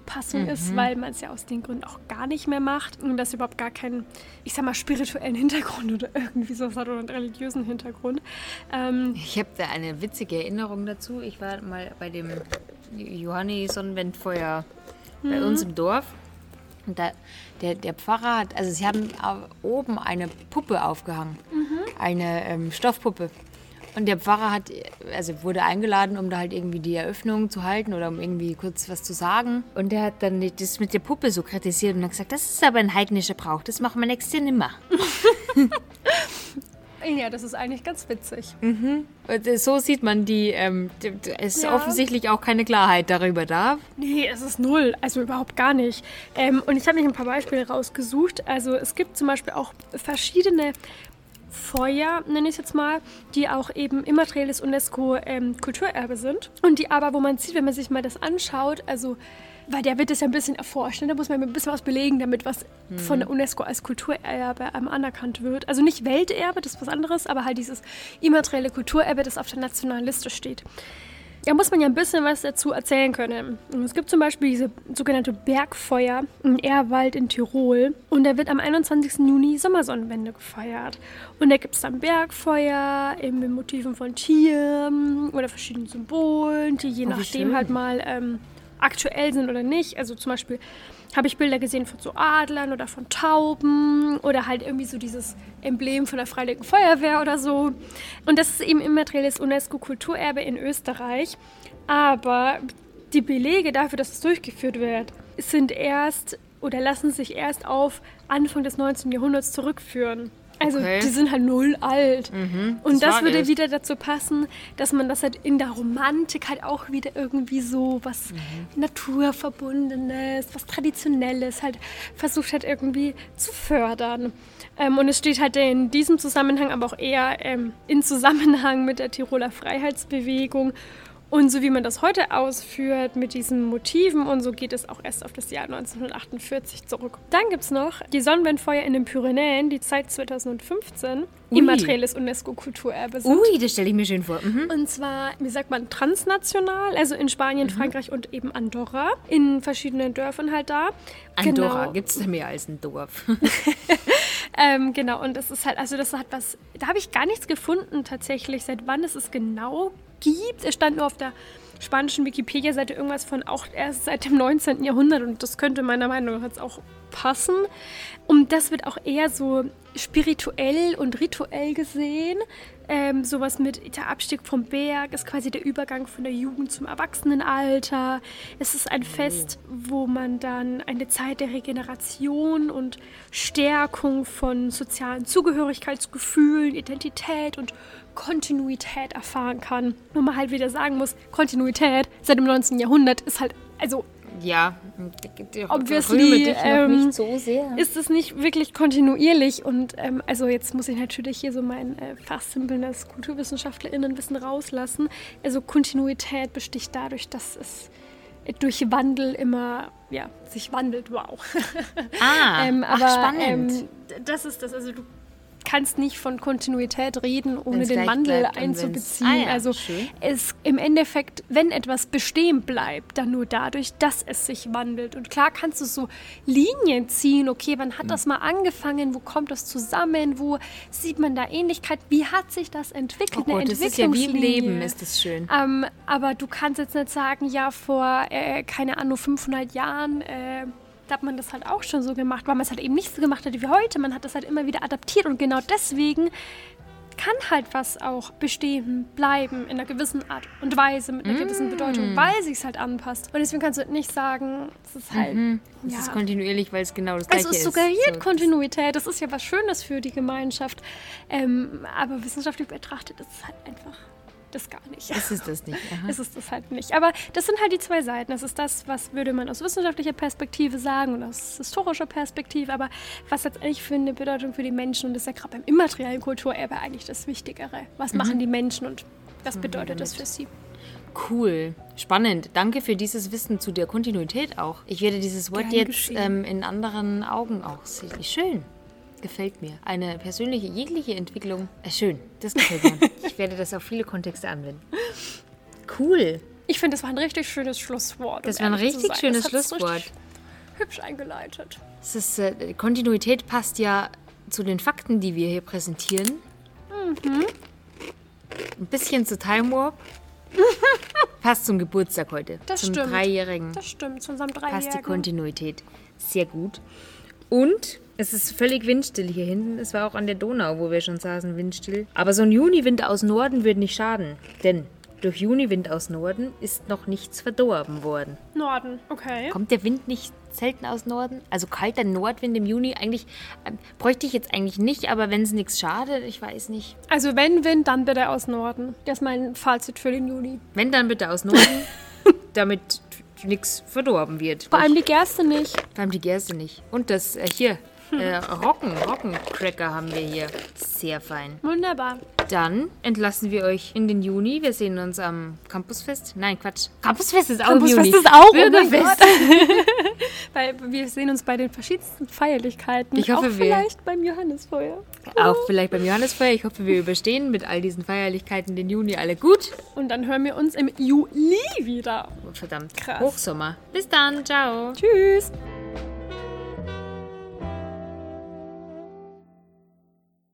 Anpassung ist, weil man es ja aus den Gründen auch gar nicht mehr macht und das überhaupt gar keinen, ich sag mal, spirituellen Hintergrund oder irgendwie sowas hat oder einen religiösen Hintergrund. Ähm, Ich habe da eine witzige Erinnerung dazu. Ich war mal bei dem Johanni Sonnenwendfeuer bei uns im Dorf. Und da, der, der Pfarrer hat, also sie haben oben eine Puppe aufgehangen, eine ähm, Stoffpuppe. Und der Pfarrer hat, also wurde eingeladen, um da halt irgendwie die Eröffnung zu halten oder um irgendwie kurz was zu sagen. Und der hat dann das mit der Puppe so kritisiert und hat gesagt, das ist aber ein heidnischer Brauch, das machen wir nächstes Jahr nimmer. ja, das ist eigentlich ganz witzig. Und äh, so sieht man die, ähm, es ist Ja. offensichtlich auch keine Klarheit darüber da. Nee, es ist null, also überhaupt gar nicht. Ähm, und ich habe mich ein paar Beispiele rausgesucht. Also es gibt zum Beispiel auch verschiedene Feuer, nenne ich es jetzt mal, die auch eben immaterielles UNESCO-Kulturerbe sind. Und die aber, wo man sieht, wenn man sich mal das anschaut, also, weil der wird das ja ein bisschen erforscht, ne? da muss man ein bisschen was belegen, damit was von der UNESCO als Kulturerbe ähm, anerkannt wird. Also nicht Welterbe, das ist was anderes, aber halt dieses immaterielle Kulturerbe, das auf der nationalen Liste steht. Da muss man ja ein bisschen was dazu erzählen können. Es gibt zum Beispiel diese sogenannte Bergfeuer im Ehrwald in Tirol. Und da wird am 21. Juni Sommersonnenwende gefeiert. Und da gibt es dann Bergfeuer eben mit Motiven von Tieren oder verschiedenen Symbolen, die je Oh, nachdem schön. halt mal ähm, aktuell sind oder nicht. Also zum Beispiel habe ich Bilder gesehen von so Adlern oder von Tauben oder halt irgendwie so dieses Emblem von der Freiwilligen Feuerwehr oder so. Und das ist eben immaterielles UNESCO-Kulturerbe in Österreich. Aber die Belege dafür, dass es durchgeführt wird, sind erst oder lassen sich erst auf Anfang des 19. Jahrhunderts zurückführen. Also Okay. die sind halt null alt. Und das das war würde erst. wieder dazu passen, dass man das halt in der Romantik halt auch wieder irgendwie so was Naturverbundenes, was Traditionelles halt versucht hat irgendwie zu fördern. Ähm, und es steht halt in diesem Zusammenhang aber auch eher ähm, in Zusammenhang mit der Tiroler Freiheitsbewegung. Und so wie man das heute ausführt mit diesen Motiven und so geht es auch erst auf das Jahr 1948 zurück. Dann gibt es noch die Sonnenwendfeuer in den Pyrenäen, die seit 2015 Ui. immaterielles UNESCO-Kulturerbe sind. Ui, das stelle ich mir schön vor. Mhm. Und zwar, wie sagt man, transnational, also in Spanien, Frankreich und eben Andorra, in verschiedenen Dörfern halt da. Andorra, Genau. gibt es da mehr als ein Dorf? Ähm, genau, und das ist halt, also das hat was, da habe ich gar nichts gefunden tatsächlich, seit wann es es genau gibt. Es stand nur auf der spanischen Wikipedia-Seite irgendwas von auch erst seit dem 19. Jahrhundert und das könnte meiner Meinung nach jetzt auch passen. Und das wird auch eher so spirituell und rituell gesehen. Ähm, sowas mit der Abstieg vom Berg ist quasi der Übergang von der Jugend zum Erwachsenenalter. Es ist ein Fest, wo man dann eine Zeit der Regeneration und Stärkung von sozialen Zugehörigkeitsgefühlen, Identität und Kontinuität erfahren kann. Wo man halt wieder sagen muss, Kontinuität seit dem 19. Jahrhundert ist halt, also ja. Obviously, dich ähm, nicht so sehr. ist es nicht wirklich kontinuierlich und ähm, also jetzt muss ich natürlich hier so mein äh, fachsimpelndes KulturwissenschaftlerInnenwissen rauslassen. Also Kontinuität besticht dadurch, dass es durch Wandel immer ja, sich wandelt. Wow. Ah, ähm, ach, aber spannend. ähm, das ist das. Also du kannst nicht von Kontinuität reden, ohne den Wandel bleibt einzubeziehen. Ah ja, also schön. es im Endeffekt, wenn etwas bestehen bleibt, dann nur dadurch, dass es sich wandelt. Und klar kannst du so Linien ziehen. Okay, wann hat das mal angefangen? Wo kommt das zusammen? Wo sieht man da Ähnlichkeit? Wie hat sich das entwickelt? Oh Eine Gott, das ist ja wie im. Leben, ist das schön. Ähm, aber du kannst jetzt nicht sagen, ja, vor, äh, keine Ahnung, 500 Jahren, äh, da hat man das halt auch schon so gemacht, weil man es halt eben nicht so gemacht hat wie heute. Man hat das halt immer wieder adaptiert und genau deswegen kann halt was auch bestehen bleiben in einer gewissen Art und Weise, mit einer gewissen Mm. Bedeutung, weil sich es halt anpasst. Und deswegen kannst du nicht sagen, es ist halt. Es ja. ist kontinuierlich, weil es genau das gleiche Also es ist. suggeriert So, Kontinuität, das ist ja was Schönes für die Gemeinschaft. Ähm, aber wissenschaftlich betrachtet ist es halt einfach das gar nicht. Ist es das nicht? Aha. ist es das halt nicht. Aber das sind halt die zwei Seiten. Das ist das, was würde man aus wissenschaftlicher Perspektive sagen und aus historischer Perspektive. Aber was letztendlich für eine Bedeutung für die Menschen und das ist ja gerade beim immateriellen Kulturerbe eigentlich das Wichtigere. Was Mhm. machen die Menschen und was bedeutet das für sie? Cool, spannend. Danke für dieses Wissen zu der Kontinuität auch. Ich werde dieses Wort Gern jetzt ähm, in anderen Augen auch sehen. Schön. Gefällt mir. Eine persönliche, jegliche Entwicklung. Äh, schön, das gefällt mir. ich werde das auf viele Kontexte anwenden. Cool. Ich finde, das war ein richtig schönes Schlusswort. Das um war ein richtig schönes Schlusswort. richtig Hübsch eingeleitet. Es ist, äh, Kontinuität passt ja zu den Fakten, die wir hier präsentieren. Ein bisschen zu Time Warp. passt zum Geburtstag heute. Das zum stimmt. Dreijährigen. Das stimmt, zu unserem passt die Dreijährigen. Kontinuität. Sehr gut. Und es ist völlig windstill hier hinten. Es war auch an der Donau, wo wir schon saßen, windstill. Aber so ein Juniwind aus Norden würde nicht schaden. Denn durch Juniwind aus Norden ist noch nichts verdorben worden. Norden, okay. Kommt der Wind nicht selten aus Norden? Also kalter Nordwind im Juni eigentlich ähm, bräuchte ich jetzt eigentlich nicht, aber wenn es nichts schadet, ich weiß nicht. Also wenn Wind, dann bitte aus Norden. Das ist mein Fazit für den Juli. Wenn dann bitte aus Norden, damit nichts verdorben wird. Vor allem die Gerste nicht. Vor allem die Gerste nicht. Und das äh, hier, äh, Rocken, Rockencracker haben wir hier. Sehr fein. Wunderbar. Dann entlassen wir euch in den Juni. Wir sehen uns am Campusfest. Nein, Quatsch. Campusfest ist auch Campusfest im Juni. ist auch, oh Bürgerfest. Weil wir sehen uns bei den verschiedensten Feierlichkeiten. Ich hoffe, auch wir- vielleicht beim Johannesfeuer. Auch vielleicht beim Johannesfeuer. Ich hoffe, wir überstehen mit all diesen Feierlichkeiten den Juni alle gut. Und dann hören wir uns im Juli wieder. Verdammt. Krass. Hochsommer. Bis dann. Ciao. Tschüss.